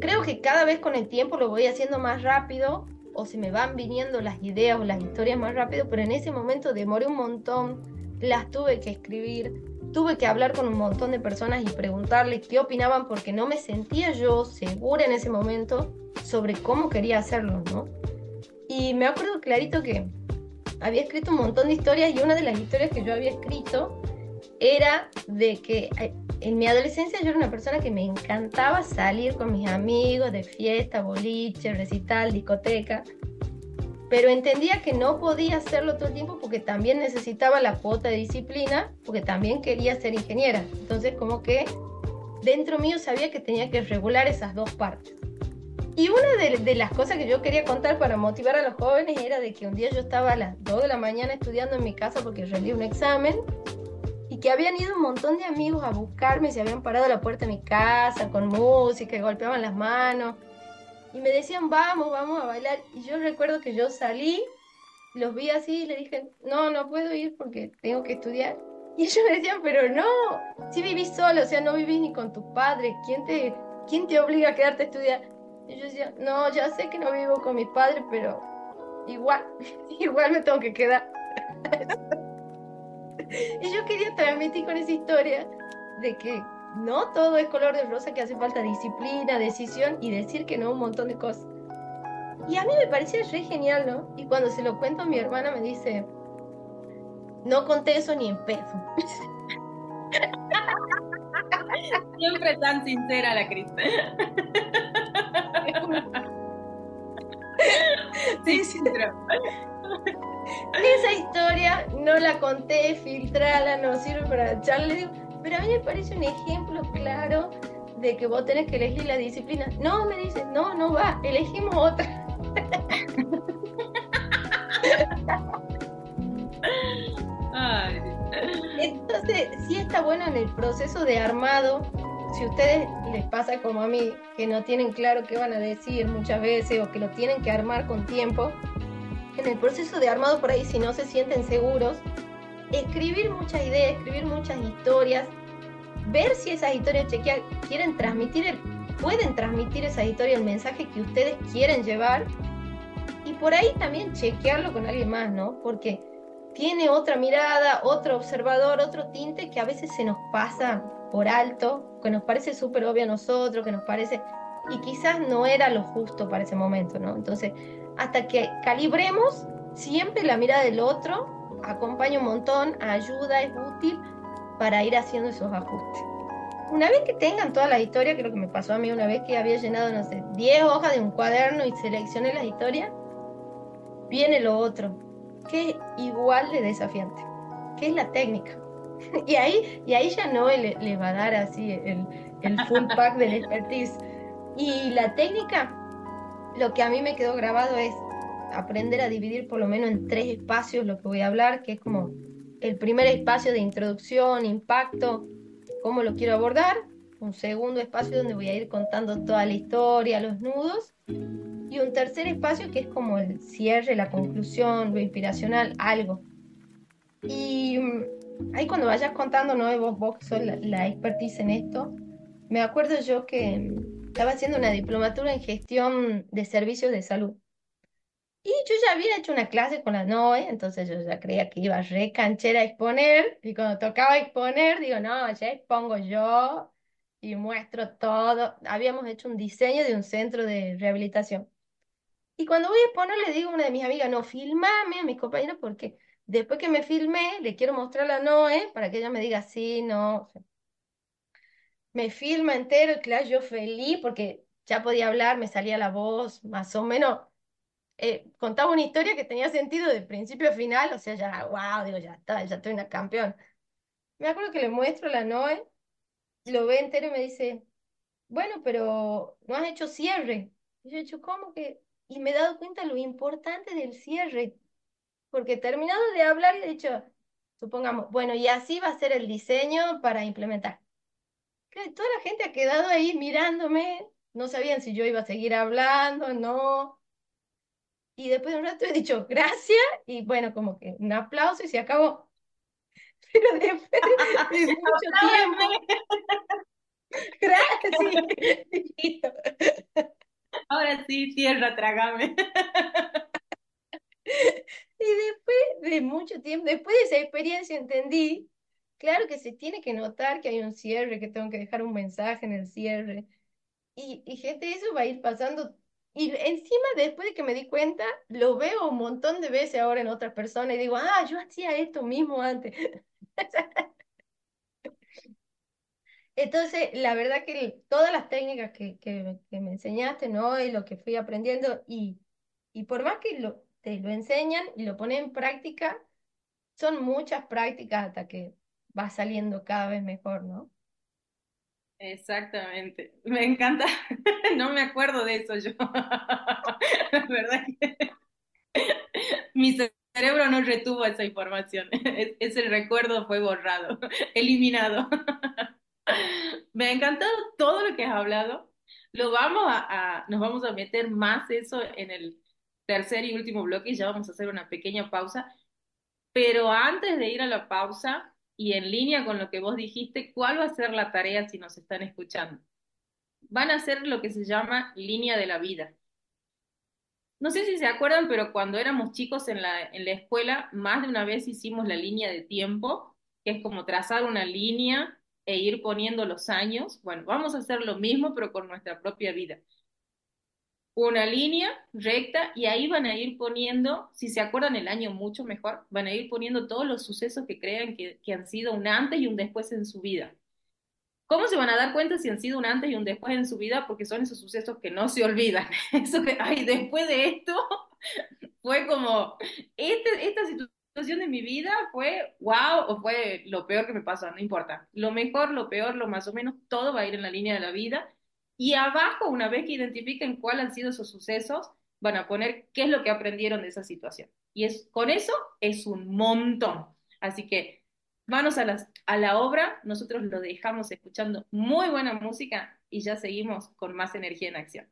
S3: Creo que cada vez con el tiempo lo voy haciendo más rápido o se me van viniendo las ideas o las historias más rápido, pero en ese momento demoré un montón, las tuve que escribir, tuve que hablar con un montón de personas y preguntarles qué opinaban porque no me sentía yo segura en ese momento sobre cómo quería hacerlo, ¿no? Y me acuerdo clarito que había escrito un montón de historias y una de las historias que yo había escrito era de que eh, en mi adolescencia yo era una persona que me encantaba salir con mis amigos de fiesta, boliche, recital, discoteca pero entendía que no podía hacerlo todo el tiempo porque también necesitaba la cuota de disciplina, porque también quería ser ingeniera. Entonces como que dentro mío sabía que tenía que regular esas dos partes. Y una de, las cosas que yo quería contar para motivar a los jóvenes era de que un día yo estaba a las 2 de la mañana estudiando en mi casa porque rendí un examen y que habían ido un montón de amigos a buscarme, se habían parado a la puerta de mi casa con música y golpeaban las manos y me decían, vamos, vamos a bailar. Y yo recuerdo que yo salí, los vi así y le dije, no, no puedo ir porque tengo que estudiar. Y ellos me decían, pero no, si vivís solo, o sea, no vivís ni con tu padre, ¿quién te, quién te obliga a quedarte a estudiar? Y yo decía, no, ya sé que no vivo con mi padre, pero igual, *laughs* igual me tengo que quedar. *laughs* y yo quería transmitir con esa historia de que no todo es color de rosa, que hace falta disciplina, decisión y decir que no un montón de cosas. Y a mí me parecía re genial, ¿no? Y cuando se lo cuento a mi hermana me dice, no conté eso ni en peso. *laughs*
S2: Siempre tan sincera la Crista. *laughs*
S3: sí, sí. Esa historia no la conté, filtrala, no sirve para echarle. Pero a mí me parece un ejemplo claro de que vos tenés que elegir la disciplina. No, me dices, no, no va, elegimos otra. Entonces, sí está bueno en el proceso de armado, si ustedes les pasa como a mí, que no tienen claro qué van a decir muchas veces o que lo tienen que armar con tiempo, en el proceso de armado por ahí, si no se sienten seguros, escribir muchas ideas, escribir muchas historias, ver si esas historias chequear, quieren transmitir, pueden transmitir esa historia, el mensaje que ustedes quieren llevar, y por ahí también chequearlo con alguien más, ¿no? Porque tiene otra mirada, otro observador, otro tinte que a veces se nos pasa por alto, que nos parece súper obvio a nosotros, que nos parece, y quizás no era lo justo para ese momento, ¿no? Entonces, hasta que calibremos, siempre la mirada del otro acompaña un montón, ayuda, es útil para ir haciendo esos ajustes. Una vez que tengan toda la historia, creo que me pasó a mí una vez que había llenado, no sé, 10 hojas de un cuaderno y seleccioné las historias, viene lo otro, que es igual de desafiante, que es la técnica. *laughs* y, ahí, y ahí ya no le, le va a dar así el, el full pack del expertise. Y la técnica, lo que a mí me quedó grabado es aprender a dividir por lo menos en tres espacios lo que voy a hablar, que es como el primer espacio de introducción, impacto, cómo lo quiero abordar, un segundo espacio donde voy a ir contando toda la historia, los nudos, y un tercer espacio que es como el cierre, la conclusión, lo inspiracional, algo. Y mm, ahí cuando vayas contando, ¿no? Vos, vos que la, la expertise en esto, me acuerdo yo que mm, estaba haciendo una diplomatura en gestión de servicios de salud. Y yo ya había hecho una clase con la NOE, entonces yo ya creía que iba re canchera a exponer, y cuando tocaba exponer, digo, no, ya expongo yo y muestro todo. Habíamos hecho un diseño de un centro de rehabilitación. Y cuando voy a exponer, le digo a una de mis amigas, no, filmame a mis compañeros porque después que me filmé, le quiero mostrar a Noé para que ella me diga sí, no. Me filma entero, y claro, yo feliz porque ya podía hablar, me salía la voz, más o menos. Eh, contaba una historia que tenía sentido de principio a final, o sea, ya, wow, digo, ya está, ya estoy una campeón. Me acuerdo que le muestro a la Noé, lo ve entero y me dice, bueno, pero no has hecho cierre. Y yo he dicho, ¿cómo que? y me he dado cuenta lo importante del cierre, porque terminado de hablar y he dicho, supongamos, bueno, y así va a ser el diseño para implementar. Que toda la gente ha quedado ahí mirándome, no sabían si yo iba a seguir hablando, no. Y después de un rato he dicho, gracias, y bueno, como que un aplauso y se acabó. *laughs* Pero después de *laughs* mucho tiempo. *laughs*
S2: Gracias. Ahora sí, tierra, trágame.
S3: Y después de mucho tiempo, después de esa experiencia entendí, claro que se tiene que notar que hay un cierre, que tengo que dejar un mensaje en el cierre. Y, y gente, eso va a ir pasando. Y encima, después de que me di cuenta, lo veo un montón de veces ahora en otras personas y digo, ah, yo hacía esto mismo antes. *laughs* Entonces, la verdad que todas las técnicas que, que, me enseñaste, ¿no? Y lo que fui aprendiendo, y, y por más que lo, te lo enseñan y lo ponen en práctica, son muchas prácticas hasta que va saliendo cada vez mejor, ¿no?
S2: Exactamente. Me encanta. *laughs* No me acuerdo de eso yo. *laughs* La verdad que mi cerebro no retuvo esa información. *laughs* Ese recuerdo fue borrado, eliminado. Me ha encantado todo lo que has hablado. Lo vamos a, nos vamos a meter más eso en el tercer y último bloque y ya vamos a hacer una pequeña pausa. Pero antes de ir a la pausa y en línea con lo que vos dijiste, ¿cuál va a ser la tarea si nos están escuchando? Van a hacer lo que se llama línea de la vida. No sé si se acuerdan, pero cuando éramos chicos en la, en la escuela, más de una vez hicimos la línea de tiempo, que es como trazar una línea e ir poniendo los años. Bueno, vamos a hacer lo mismo, pero con nuestra propia vida. Una línea recta y ahí van a ir poniendo, si se acuerdan el año mucho mejor, van a ir poniendo todos los sucesos que crean que, han sido un antes y un después en su vida. ¿Cómo se van a dar cuenta si han sido un antes y un después en su vida? Porque son esos sucesos que no se olvidan. *laughs* Eso que, ay, después de esto *laughs* fue como, este, esta situación de mi vida fue wow o fue lo peor que me pasó, no importa. Lo mejor, lo peor, lo más o menos, todo va a ir en la línea de la vida. Y abajo, una vez que identifiquen cuáles han sido esos sucesos, van a poner qué es lo que aprendieron de esa situación. Y es, con eso es un montón. Así que manos a, las, a la obra, nosotros lo dejamos escuchando muy buena música y ya seguimos con más energía en acción.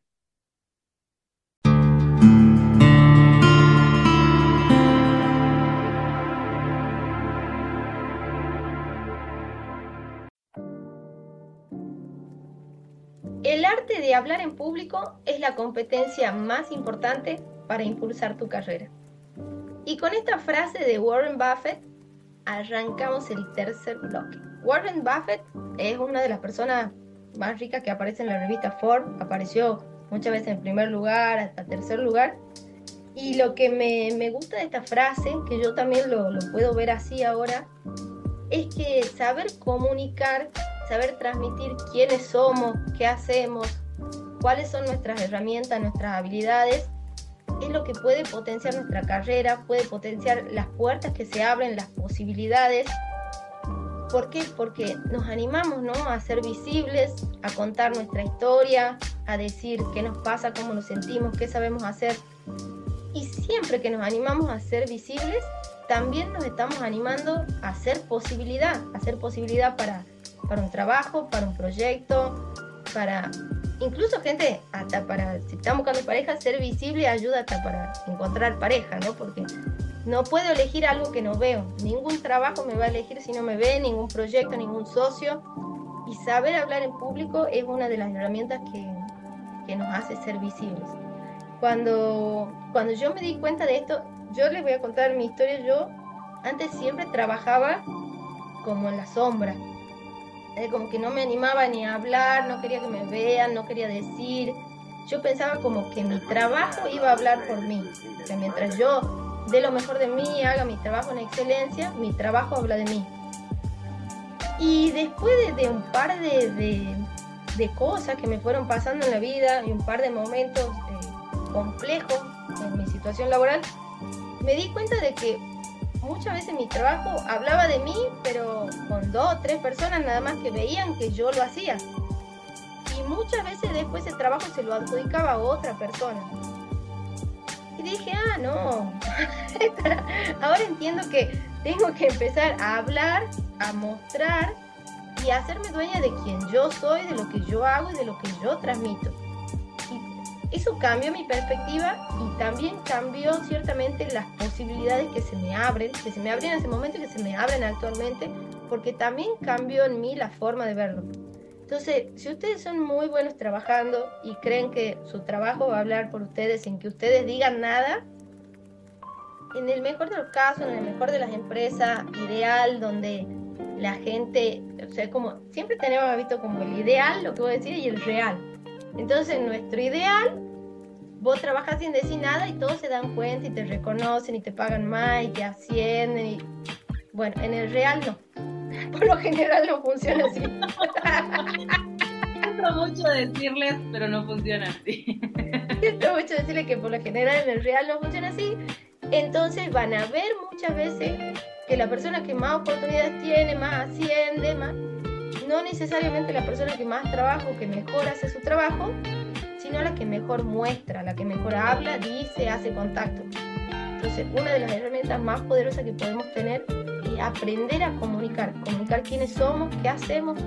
S3: El arte de hablar en público es la competencia más importante para impulsar tu carrera. Y con esta frase de Warren Buffett arrancamos el tercer bloque. Warren Buffett es una de las personas más ricas que aparece en la revista Forbes, apareció muchas veces en primer lugar, hasta tercer lugar. Y lo que me, gusta de esta frase, que yo también lo, lo puedo ver así ahora, es que saber comunicar, saber transmitir quiénes somos, qué hacemos, cuáles son nuestras herramientas, nuestras habilidades, es lo que puede potenciar nuestra carrera, puede potenciar las puertas que se abren, las posibilidades. ¿Por qué? Porque nos animamos ¿no? a ser visibles, a contar nuestra historia, a decir qué nos pasa, cómo nos sentimos, qué sabemos hacer. Y siempre que nos animamos a ser visibles, también nos estamos animando a hacer posibilidad, a hacer posibilidad para, para un trabajo, para un proyecto, para incluso gente, hasta para, si estamos buscando pareja, ser visible ayuda hasta para encontrar pareja, ¿no? Porque no puedo elegir algo que no veo. Ningún trabajo me va a elegir si no me ve, ningún proyecto, ningún socio. Y saber hablar en público es una de las herramientas que, que nos hace ser visibles. Cuando, cuando yo me di cuenta de esto, yo les voy a contar mi historia. Yo antes siempre trabajaba como en la sombra como que no me animaba ni a hablar, no quería que me vean, no quería decir. Yo pensaba como que mi trabajo iba a hablar por mí. que mientras yo dé lo mejor de mí, haga mi trabajo en excelencia, mi trabajo habla de mí. Y después de, un par de, de, cosas que me fueron pasando en la vida y un par de momentos eh, complejos en mi situación laboral, me di cuenta de que muchas veces mi trabajo hablaba de mí, pero con dos o tres personas nada más que veían que yo lo hacía. Y muchas veces después el trabajo se lo adjudicaba a otra persona. Y dije, ah, no, *laughs* ahora entiendo que tengo que empezar a hablar, a mostrar y a hacerme dueña de quien yo soy, de lo que yo hago y de lo que yo transmito eso cambió mi perspectiva y también cambió ciertamente las posibilidades que se me abren, que se me abren en ese momento y que se me abren actualmente, porque también cambió en mí la forma de verlo. Entonces, si ustedes son muy buenos trabajando y creen que su trabajo va a hablar por ustedes sin que ustedes digan nada, en el mejor de los casos, en el mejor de las empresas, ideal, donde la gente, o sea, como siempre tenemos visto como el ideal, lo que voy a decir, y el real. Entonces, nuestro ideal vos trabajas sin decir nada y todos se dan cuenta y te reconocen y te pagan más y te ascienden. Y... Bueno, en el real no. *laughs* Por lo general no funciona así. *laughs*
S2: Siento mucho decirles, pero no funciona así. *laughs*
S3: Siento mucho decirles que por lo general en el real no funciona así. Entonces van a ver muchas veces que la persona que más oportunidades tiene, más asciende, más... No necesariamente la persona que más trabajo, que mejor hace su trabajo, sino la que mejor muestra, la que mejor habla, dice, hace contacto. Entonces, una de las herramientas más poderosas que podemos tener es aprender a comunicar, comunicar quiénes somos, qué hacemos,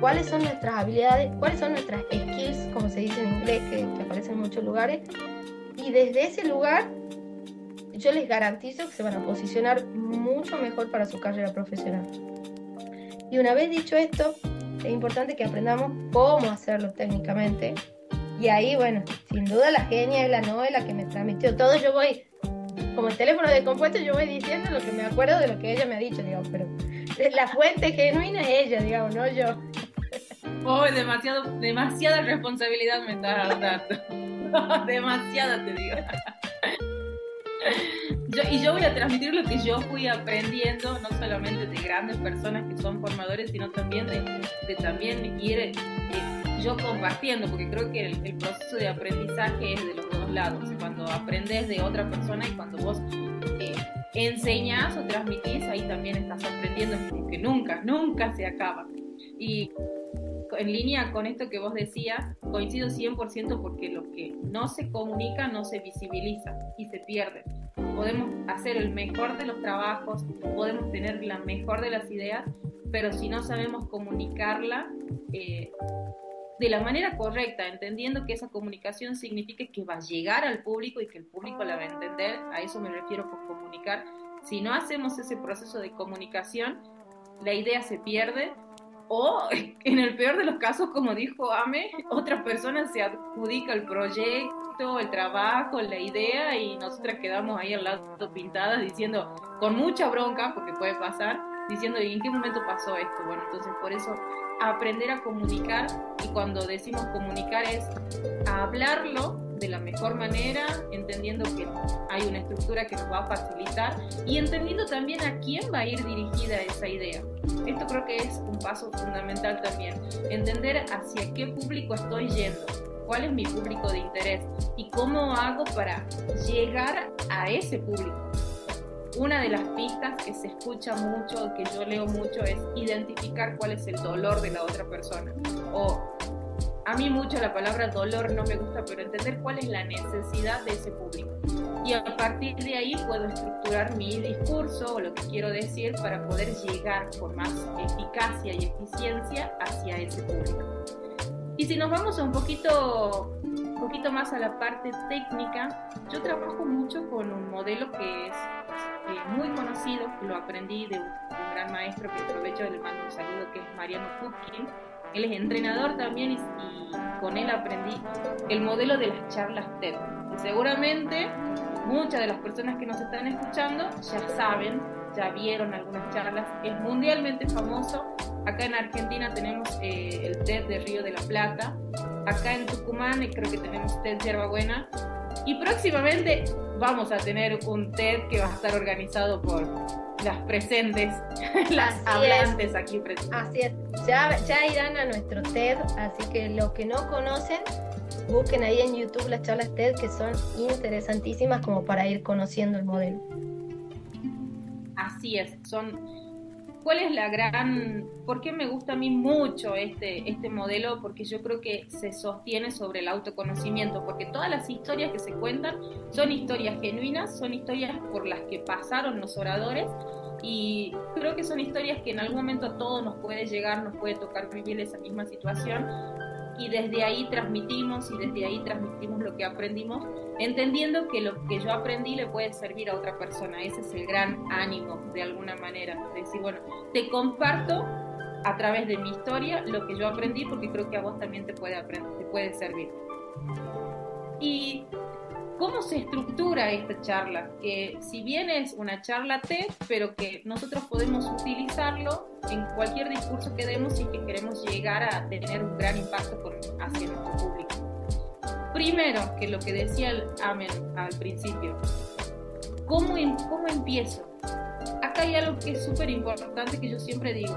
S3: cuáles son nuestras habilidades, cuáles son nuestras skills, como se dice en inglés, que, que aparecen en muchos lugares. Y desde ese lugar, yo les garantizo que se van a posicionar mucho mejor para su carrera profesional. Y una vez dicho esto, es importante que aprendamos cómo hacerlo técnicamente, y ahí, bueno, sin duda la genia es la Noela que me transmitió todo. Yo voy, como el teléfono de compuesto, yo voy diciendo lo que me acuerdo de lo que ella me ha dicho, digamos, pero *laughs* la fuente genuina es ella, digamos, no yo.
S2: Oh, demasiado, demasiada responsabilidad me estás dando. *laughs* demasiada, te digo. Y yo voy a transmitir lo que yo fui aprendiendo, no solamente de grandes personas que son formadores, sino también de, de también ir eh, yo compartiendo, porque creo que el, proceso de aprendizaje es de los dos lados, cuando aprendes de otra persona y cuando vos eh, enseñas o transmitís, ahí también estás aprendiendo, porque nunca, nunca se acaba. Y en línea con esto que vos decías, coincido 100% porque lo que no se comunica no se visibiliza y se pierde. Podemos hacer el mejor de los trabajos, podemos tener la mejor de las ideas, pero si no sabemos comunicarla eh, de la manera correcta, entendiendo que esa comunicación significa que va a llegar al público y que el público la va a entender, a eso me refiero con comunicar. Si no hacemos ese proceso de comunicación, la idea se pierde o en el peor de los casos, como dijo Ame, otra persona se adjudica el proyecto, el trabajo, la idea y nosotras quedamos ahí al lado pintadas diciendo con mucha bronca, porque puede pasar, diciendo ¿y en qué momento pasó esto? Bueno, entonces por eso aprender a comunicar y cuando decimos comunicar es hablarlo de la mejor manera, entendiendo que hay una estructura que nos va a facilitar y entendiendo también a quién va a ir dirigida esa idea. Esto creo que es un paso fundamental también, entender hacia qué público estoy yendo, cuál es mi público de interés y cómo hago para llegar a ese público una de las pistas que se escucha mucho, que yo leo mucho, es identificar cuál es el dolor de la otra persona. O a mí mucho la palabra dolor no me gusta, pero entender cuál es la necesidad de ese público. Y a partir de ahí puedo estructurar mi discurso o lo que quiero decir para poder llegar con más eficacia y eficiencia hacia ese público. Y si nos vamos un poquito, un poquito más a la parte técnica, yo trabajo mucho con un modelo que es eh, muy conocido, lo aprendí de un, gran maestro que aprovecho le mando un saludo, que es Mariano Pupkin. Él es entrenador también y, con él aprendí el modelo de las charlas TED. Y seguramente muchas de las personas que nos están escuchando ya saben, ya vieron algunas charlas, es mundialmente famoso. Acá en Argentina tenemos eh, el TED de Río de la Plata, acá en Tucumán creo que tenemos TED Buena y próximamente vamos a tener un TED que va a estar organizado por las presentes, *laughs* las hablantes aquí presentes.
S3: Así es, ya, ya irán a nuestro TED, así que los que no conocen, busquen ahí en YouTube las charlas TED que son interesantísimas como para ir conociendo el modelo.
S2: Así es, son ¿Cuál es la gran... ¿Por qué me gusta a mí mucho este, este modelo? Porque yo creo que se sostiene sobre el autoconocimiento, porque todas las historias que se cuentan son historias genuinas, son historias por las que pasaron los oradores y creo que son historias que en algún momento a todos nos puede llegar, nos puede tocar vivir esa misma situación y desde ahí transmitimos y desde ahí transmitimos lo que aprendimos, entendiendo que lo que yo aprendí le puede servir a otra persona. Ese es el gran ánimo, de alguna manera. decir, bueno, te comparto a través de mi historia lo que yo aprendí porque creo que a vos también te puede, aprender, te puede servir. Y ¿Cómo se estructura esta charla? Que si bien es una charla TED, pero que nosotros podemos utilizarlo en cualquier discurso que demos y que queremos llegar a tener un gran impacto hacia nuestro público. Primero, que lo que decía el Amen al principio, ¿cómo, em-, ¿cómo empiezo? Acá hay algo que es súper importante que yo siempre digo.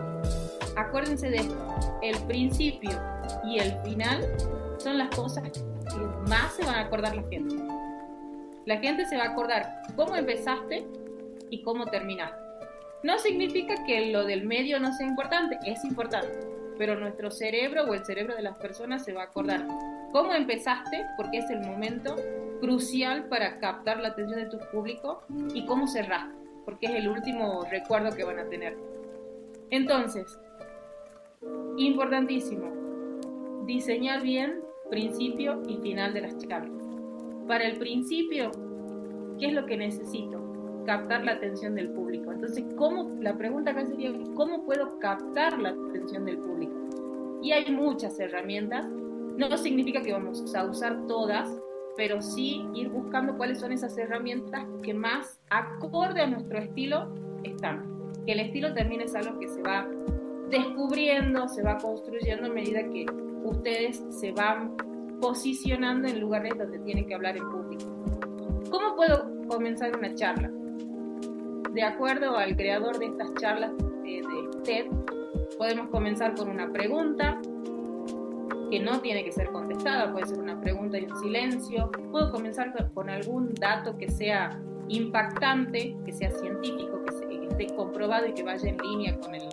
S2: Acuérdense de esto, el principio y el final son las cosas que más se van a acordar la gente. La gente se va a acordar cómo empezaste y cómo terminaste. No significa que lo del medio no sea importante, es importante, pero nuestro cerebro o el cerebro de las personas se va a acordar cómo empezaste, porque es el momento crucial para captar la atención de tu público, y cómo cerraste, porque es el último recuerdo que van a tener. Entonces, importantísimo, diseñar bien principio y final de las charlas. Para el principio, ¿qué es lo que necesito? Captar la atención del público. Entonces, ¿cómo? La pregunta acá sería, ¿cómo puedo captar la atención del público? Y hay muchas herramientas. No significa que vamos a usar todas, pero sí ir buscando cuáles son esas herramientas que más acorde a nuestro estilo están. Que el estilo también es algo que se va descubriendo, se va construyendo a medida que ustedes se van posicionando en lugares donde tienen que hablar en público. ¿Cómo puedo comenzar una charla? De acuerdo al creador de estas charlas de, TED, podemos comenzar con una pregunta que no tiene que ser contestada, puede ser una pregunta y un silencio. Puedo comenzar con algún dato que sea impactante, que sea científico, que, que esté comprobado y que vaya en línea con, el,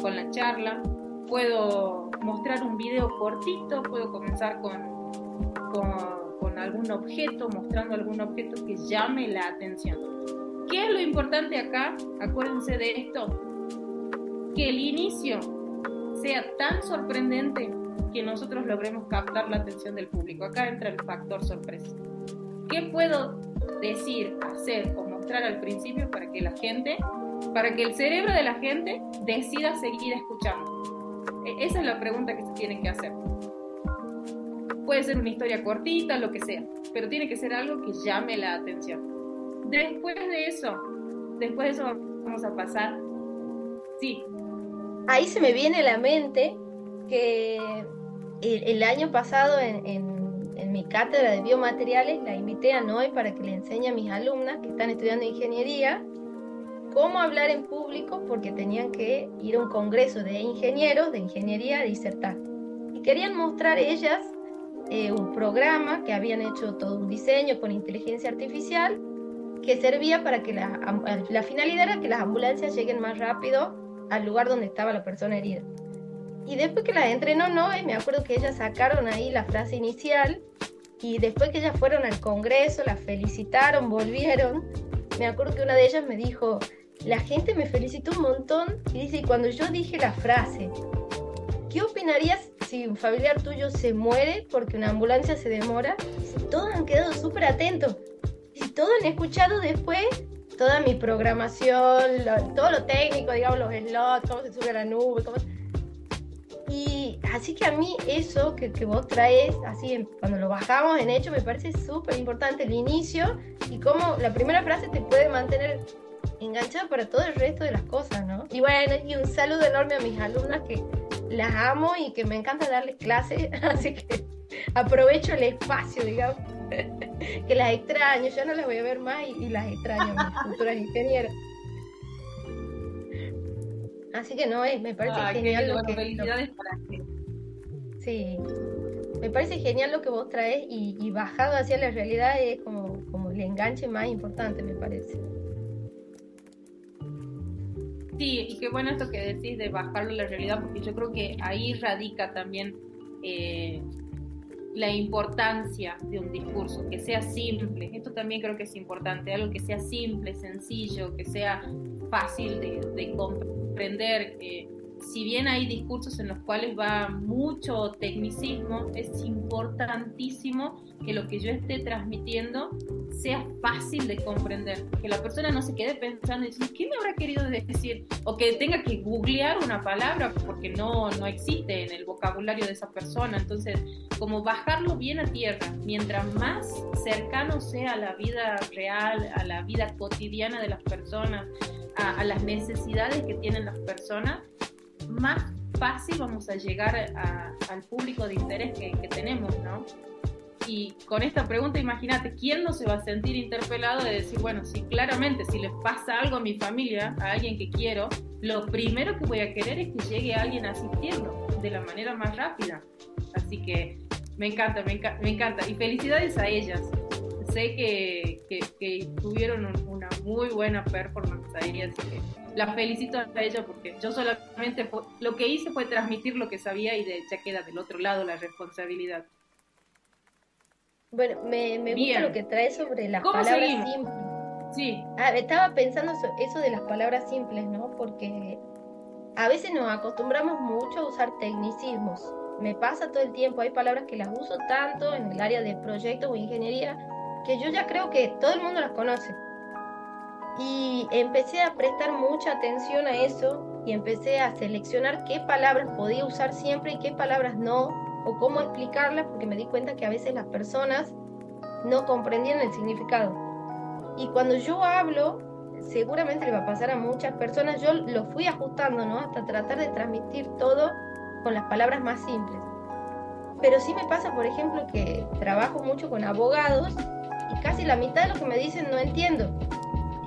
S2: con la charla. Puedo mostrar un video cortito, puedo comenzar con con, algún objeto, mostrando algún objeto que llame la atención. ¿Qué es lo importante acá? Acuérdense de esto. que el inicio sea tan sorprendente que nosotros logremos captar la atención del público. Acá entra el factor sorpresa. ¿Qué puedo decir, hacer o mostrar al principio para que la gente, para que el cerebro de la gente decida seguir escuchando? E, esa es la pregunta que se tienen que hacer. Puede ser una historia cortita, lo que sea, pero tiene que ser algo que llame la atención. Después de eso, después de eso vamos a pasar. Sí.
S3: Ahí se me viene a la mente que el, año pasado en, en, mi cátedra de biomateriales la invité a Noé para que le enseñe a mis alumnas que están estudiando ingeniería cómo hablar en público porque tenían que ir a un congreso de ingenieros de ingeniería a disertar. Y querían mostrar ellas eh, un programa que habían hecho todo un diseño con inteligencia artificial que servía para que la, la finalidad era que las ambulancias lleguen más rápido al lugar donde estaba la persona herida. Y después que las entrenó no, me acuerdo que ellas sacaron ahí la frase inicial y después que ellas fueron al congreso, las felicitaron, volvieron. Me acuerdo que una de ellas me dijo, la gente me felicitó un montón y dice, cuando yo dije la frase, ¿qué opinarías si un familiar tuyo se muere porque una ambulancia se demora? Todos han quedado súper atentos. Y todos han escuchado después toda mi programación, todo lo técnico, digamos, los slots, cómo se sube a la nube, cómo... Y así que a mí eso que, que vos traes, así cuando lo bajamos en hecho, me parece súper importante el inicio y cómo la primera frase te puede mantener enganchado para todo el resto de las cosas, ¿no? Y bueno, y un saludo enorme a mis alumnas que las amo y que me encanta darles clases, *laughs* así que aprovecho el espacio, digamos, *laughs* que las extraño, ya no las voy a ver más y, las extraño, mis *laughs* futuras ingenieras. Así que no, es, me parece genial lo que... Felicidades para Sí, me parece genial lo que vos traes y, bajado hacia la realidad es como, como el enganche más importante, me parece.
S2: Sí, y qué bueno esto que decís de bajarlo a la realidad, porque yo creo que ahí radica también eh, la importancia de un discurso, que sea simple. Esto también creo que es importante, algo que sea simple, sencillo, que sea fácil de, de comprender. Eh, si bien hay discursos en los cuales va mucho tecnicismo, es importantísimo que lo que yo esté transmitiendo sea fácil de comprender, que la persona no se quede pensando y ¿qué me habrá querido decir? O que tenga que googlear una palabra porque no, no existe en el vocabulario de esa persona. Entonces, como bajarlo bien a tierra, mientras más cercano sea a la vida real, a la vida cotidiana de las personas, a, las necesidades que tienen las personas, más fácil vamos a llegar al público de interés que, que tenemos, ¿no? Y con esta pregunta, imagínate, ¿quién no se va a sentir interpelado de decir, bueno, si claramente, si le pasa algo a mi familia, a alguien que quiero, lo primero que voy a querer es que llegue alguien a asistirlo de la manera más rápida. Así que me encanta, me, me encanta. Y felicidades a ellas. Sé que, que, tuvieron una muy buena performance ahí, así que la felicito a ella porque yo solamente lo que hice fue transmitir lo que sabía y de, ya queda del otro lado la responsabilidad.
S3: Bueno, me, me gusta lo que trae sobre las palabras simples. Sí. Ah, estaba pensando eso, de las palabras simples, ¿no? Porque a veces nos acostumbramos mucho a usar tecnicismos. Me pasa todo el tiempo, hay palabras que las uso tanto en el área de proyectos o ingeniería que yo ya creo que todo el mundo las conoce. Y empecé a prestar mucha atención a eso y empecé a seleccionar qué palabras podía usar siempre y qué palabras no, o cómo explicarlas, porque me di cuenta que a veces las personas no comprendían el significado. Y cuando yo hablo, seguramente le va a pasar a muchas personas, yo lo fui ajustando, ¿no? Hasta tratar de transmitir todo con las palabras más simples. Pero sí me pasa, por ejemplo, que trabajo mucho con abogados y casi la mitad de lo que me dicen no entiendo.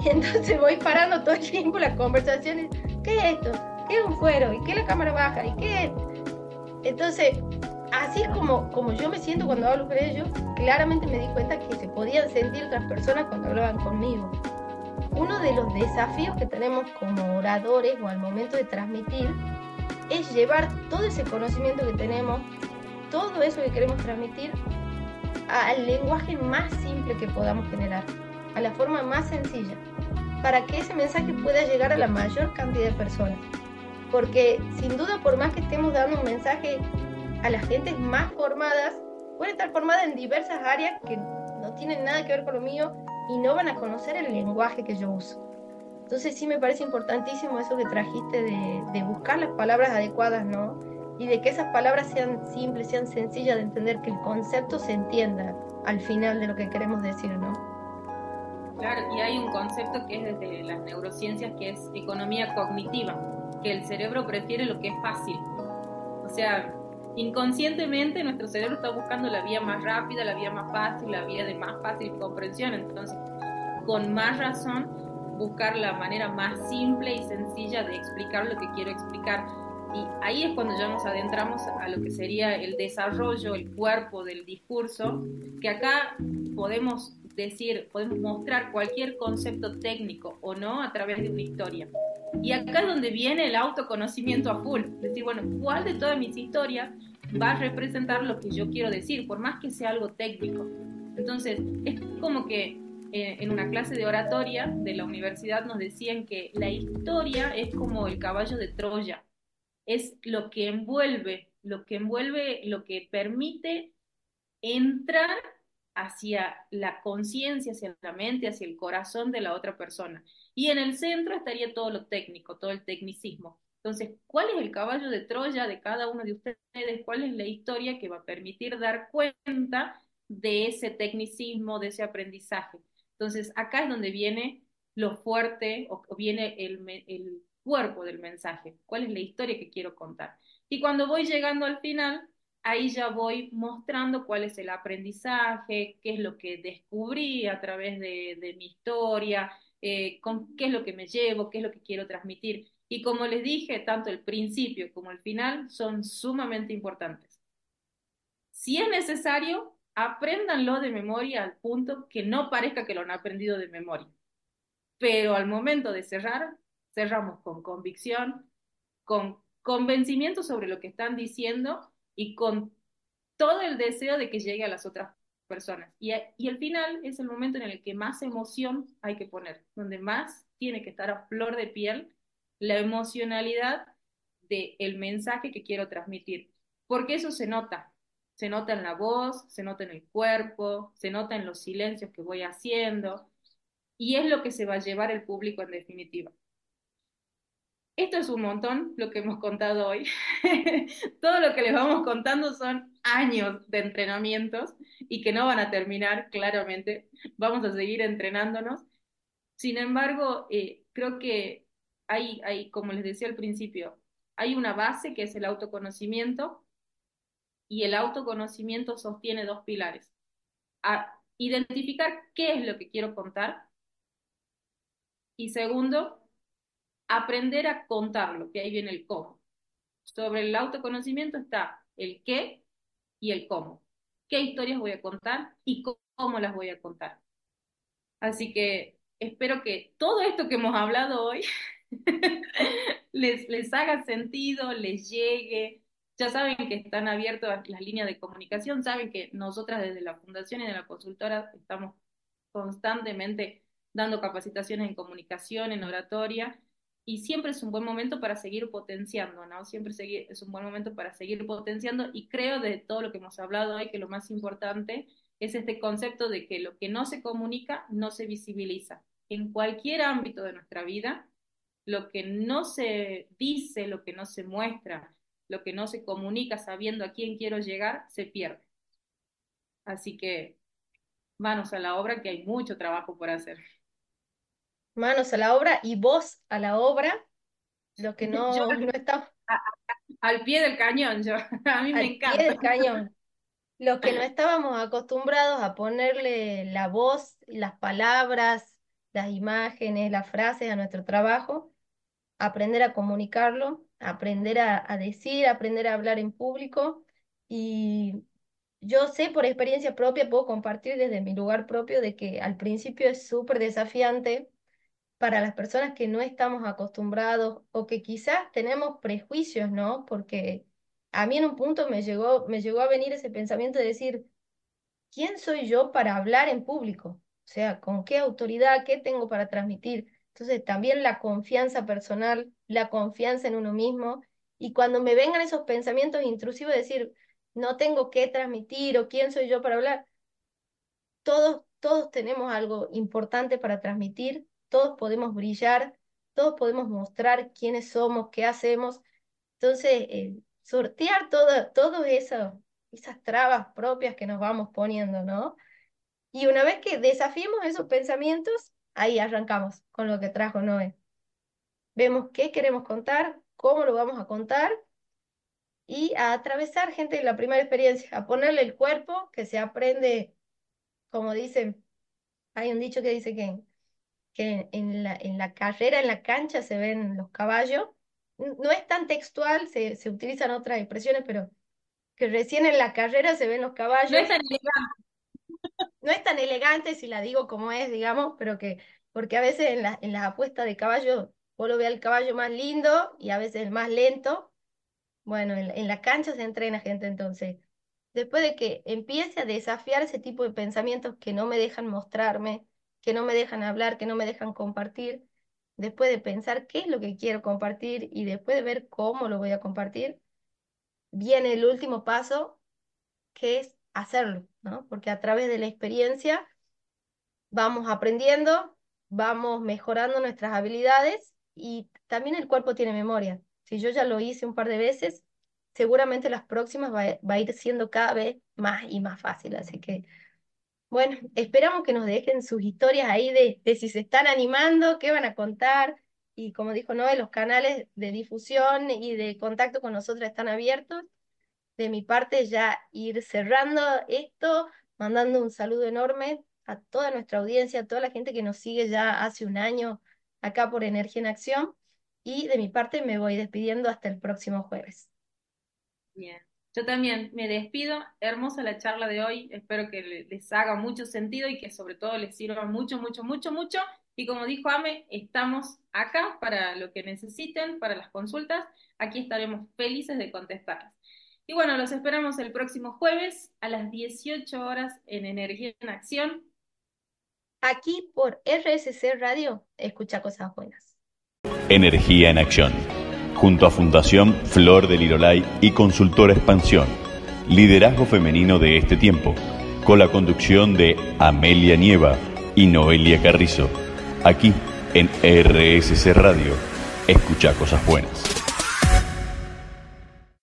S3: Y *laughs* entonces voy parando todo el tiempo las conversaciones. ¿Qué es esto? ¿Qué es un fuero? ¿Y qué es la cámara baja? ¿Y qué es? Entonces, así como, como yo me siento cuando hablo con ellos, claramente me di cuenta que se podían sentir otras personas cuando hablaban conmigo. Uno de los desafíos que tenemos como oradores o al momento de transmitir es llevar todo ese conocimiento que tenemos, todo eso que queremos transmitir, al lenguaje más simple que podamos generar, a la forma más sencilla, para que ese mensaje pueda llegar a la mayor cantidad de personas. porque sin duda por más que estemos dando un mensaje a las gentes más formadas, pueden estar formadas en diversas áreas que no tienen nada que ver con lo mío y no van a conocer el lenguaje que yo uso. Entonces sí me parece importantísimo eso que trajiste de, de buscar las palabras adecuadas, ¿no? Y de que esas palabras sean simples, sean sencillas de entender, que el concepto se entienda al final de lo que queremos decir, ¿no?
S2: Claro, y hay un concepto que es desde las neurociencias, que es economía cognitiva, que el cerebro prefiere lo que es fácil. O sea, inconscientemente nuestro cerebro está buscando la vía más rápida, la vía más fácil, la vía de más fácil comprensión. Entonces, con más razón, buscar la manera más simple y sencilla de explicar lo que quiero explicar. Y ahí es cuando ya nos adentramos a lo que sería el desarrollo, el cuerpo del discurso, que acá podemos decir, podemos mostrar cualquier concepto técnico o no a través de una historia. Y acá es donde viene el autoconocimiento a full. Decir, bueno, ¿cuál de todas mis historias va a representar lo que yo quiero decir, por más que sea algo técnico? Entonces, es como que eh, en una clase de oratoria de la universidad nos decían que la historia es como el caballo de Troya. Es lo que envuelve, lo que envuelve, lo que permite entrar hacia la conciencia, hacia la mente, hacia el corazón de la otra persona. Y en el centro estaría todo lo técnico, todo el tecnicismo. Entonces, ¿cuál es el caballo de Troya de cada uno de ustedes? ¿Cuál es la historia que va a permitir dar cuenta de ese tecnicismo, de ese aprendizaje? Entonces, acá es donde viene lo fuerte o viene el, el cuerpo del mensaje. ¿Cuál es la historia que quiero contar? Y cuando voy llegando al final, ahí ya voy mostrando cuál es el aprendizaje, qué es lo que descubrí a través de, mi historia, eh, con, qué es lo que me llevo, qué es lo que quiero transmitir. Y como les dije, tanto el principio como el final son sumamente importantes. Si es necesario, apréndanlo de memoria al punto que no parezca que lo han aprendido de memoria. Pero al momento de cerrar, cerramos con convicción, con convencimiento sobre lo que están diciendo y con todo el deseo de que llegue a las otras personas. Y, y el final es el momento en el que más emoción hay que poner, donde más tiene que estar a flor de piel la emocionalidad del el mensaje que quiero transmitir. Porque eso se nota, se nota en la voz, se nota en el cuerpo, se nota en los silencios que voy haciendo, y es lo que se va a llevar el público en definitiva. Esto es un montón lo que hemos contado hoy. *laughs* Todo lo que les vamos contando son años de entrenamientos y que no van a terminar, claramente. Vamos a seguir entrenándonos. Sin embargo, eh, creo que hay, hay, como les decía al principio, hay una base que es el autoconocimiento y el autoconocimiento sostiene dos pilares. A identificar qué es lo que quiero contar y segundo, aprender a contarlo, que ahí viene el cómo. Sobre el autoconocimiento está el qué y el cómo. ¿Qué historias voy a contar y cómo las voy a contar? Así que espero que todo esto que hemos hablado hoy *laughs* les, les haga sentido, les llegue. Ya saben que están abiertas las líneas de comunicación, saben que nosotras desde la Fundación y de la consultora estamos constantemente dando capacitaciones en comunicación, en oratoria, y siempre es un buen momento para seguir potenciando, ¿no? Siempre es un buen momento para seguir potenciando y creo de todo lo que hemos hablado hoy que lo más importante es este concepto de que lo que no se comunica no se visibiliza. En cualquier ámbito de nuestra vida, lo que no se dice, lo que no se muestra, lo que no se comunica sabiendo a quién quiero llegar, se pierde. Así que manos a la obra que hay mucho trabajo por hacer
S3: manos a la obra y voz a la obra, lo que *laughs* no, no está...
S2: al pie del cañón, yo, *laughs* a mí me encanta. Pie del
S3: cañón. Lo que no *laughs* estábamos acostumbrados a ponerle la voz, las palabras, las imágenes, las frases a nuestro trabajo, aprender a comunicarlo, aprender a, a decir, aprender a hablar en público. Y yo sé por experiencia propia, puedo compartir desde mi lugar propio de que al principio es súper desafiante para las personas que no estamos acostumbrados o que quizás tenemos prejuicios, ¿no? Porque a mí en un punto me llegó, me llegó a venir ese pensamiento de decir, ¿quién soy yo para hablar en público? O sea, ¿con qué autoridad, qué tengo para transmitir? Entonces también la confianza personal, la confianza en uno mismo, y cuando me vengan esos pensamientos intrusivos, decir, no tengo que transmitir o quién soy yo para hablar, todos, todos tenemos algo importante para transmitir, todos podemos brillar, todos podemos mostrar quiénes somos, qué hacemos. Entonces, eh, sortear todas todo eso, esas trabas propias que nos vamos poniendo, ¿no? Y una vez que desafiemos esos pensamientos, ahí arrancamos con lo que trajo Noé. Vemos qué queremos contar, cómo lo vamos a contar y a atravesar gente en la primera experiencia, a ponerle el cuerpo, que se aprende, como dicen, hay un dicho que dice que, que en la, en la carrera, en la cancha se ven los caballos. No es tan textual, se, se utilizan otras expresiones, pero que recién en la carrera se ven los caballos.
S2: No es tan elegante.
S3: No es tan elegante si la digo como es, digamos, pero que, porque a veces en, la, en las apuestas de caballo, vos lo ves al caballo más lindo y a veces el más lento. Bueno, en, en la cancha se entrena gente entonces. Después de que empiece a desafiar ese tipo de pensamientos que no me dejan mostrarme, que no me dejan hablar, que no me dejan compartir, después de pensar qué es lo que quiero compartir y después de ver cómo lo voy a compartir, viene el último paso, que es hacerlo, ¿no? Porque a través de la experiencia vamos aprendiendo, vamos mejorando nuestras habilidades y también el cuerpo tiene memoria. Si yo ya lo hice un par de veces, seguramente las próximas va, a ir siendo cada vez más y más fácil. Así que, bueno, esperamos que nos dejen sus historias ahí de, si se están animando, qué van a contar. Y como dijo Noé, los canales de difusión y de contacto con nosotros están abiertos. De mi parte, ya ir cerrando esto, mandando un saludo enorme a toda nuestra audiencia, a toda la gente que nos sigue ya hace un año acá por Energía en Acción. Y de mi parte me voy despidiendo hasta el próximo jueves.
S2: Bien. Yo también me despido. Hermosa la charla de hoy. Espero que les haga mucho sentido y que sobre todo les sirva mucho, mucho, mucho, mucho. Y como dijo Ame, estamos acá para lo que necesiten, para las consultas. Aquí estaremos felices de contestarlas. Y bueno, los esperamos el próximo jueves a las 18 horas en Energía en Acción.
S3: Aquí por RSC Radio, escucha cosas buenas.
S1: Energía en Acción junto a Fundación Flor del Lirolay y Consultora Expansión, liderazgo femenino de este tiempo, con la conducción de Amelia Nieva y Noelia Carrizo, aquí en RSC Radio. Escucha cosas buenas.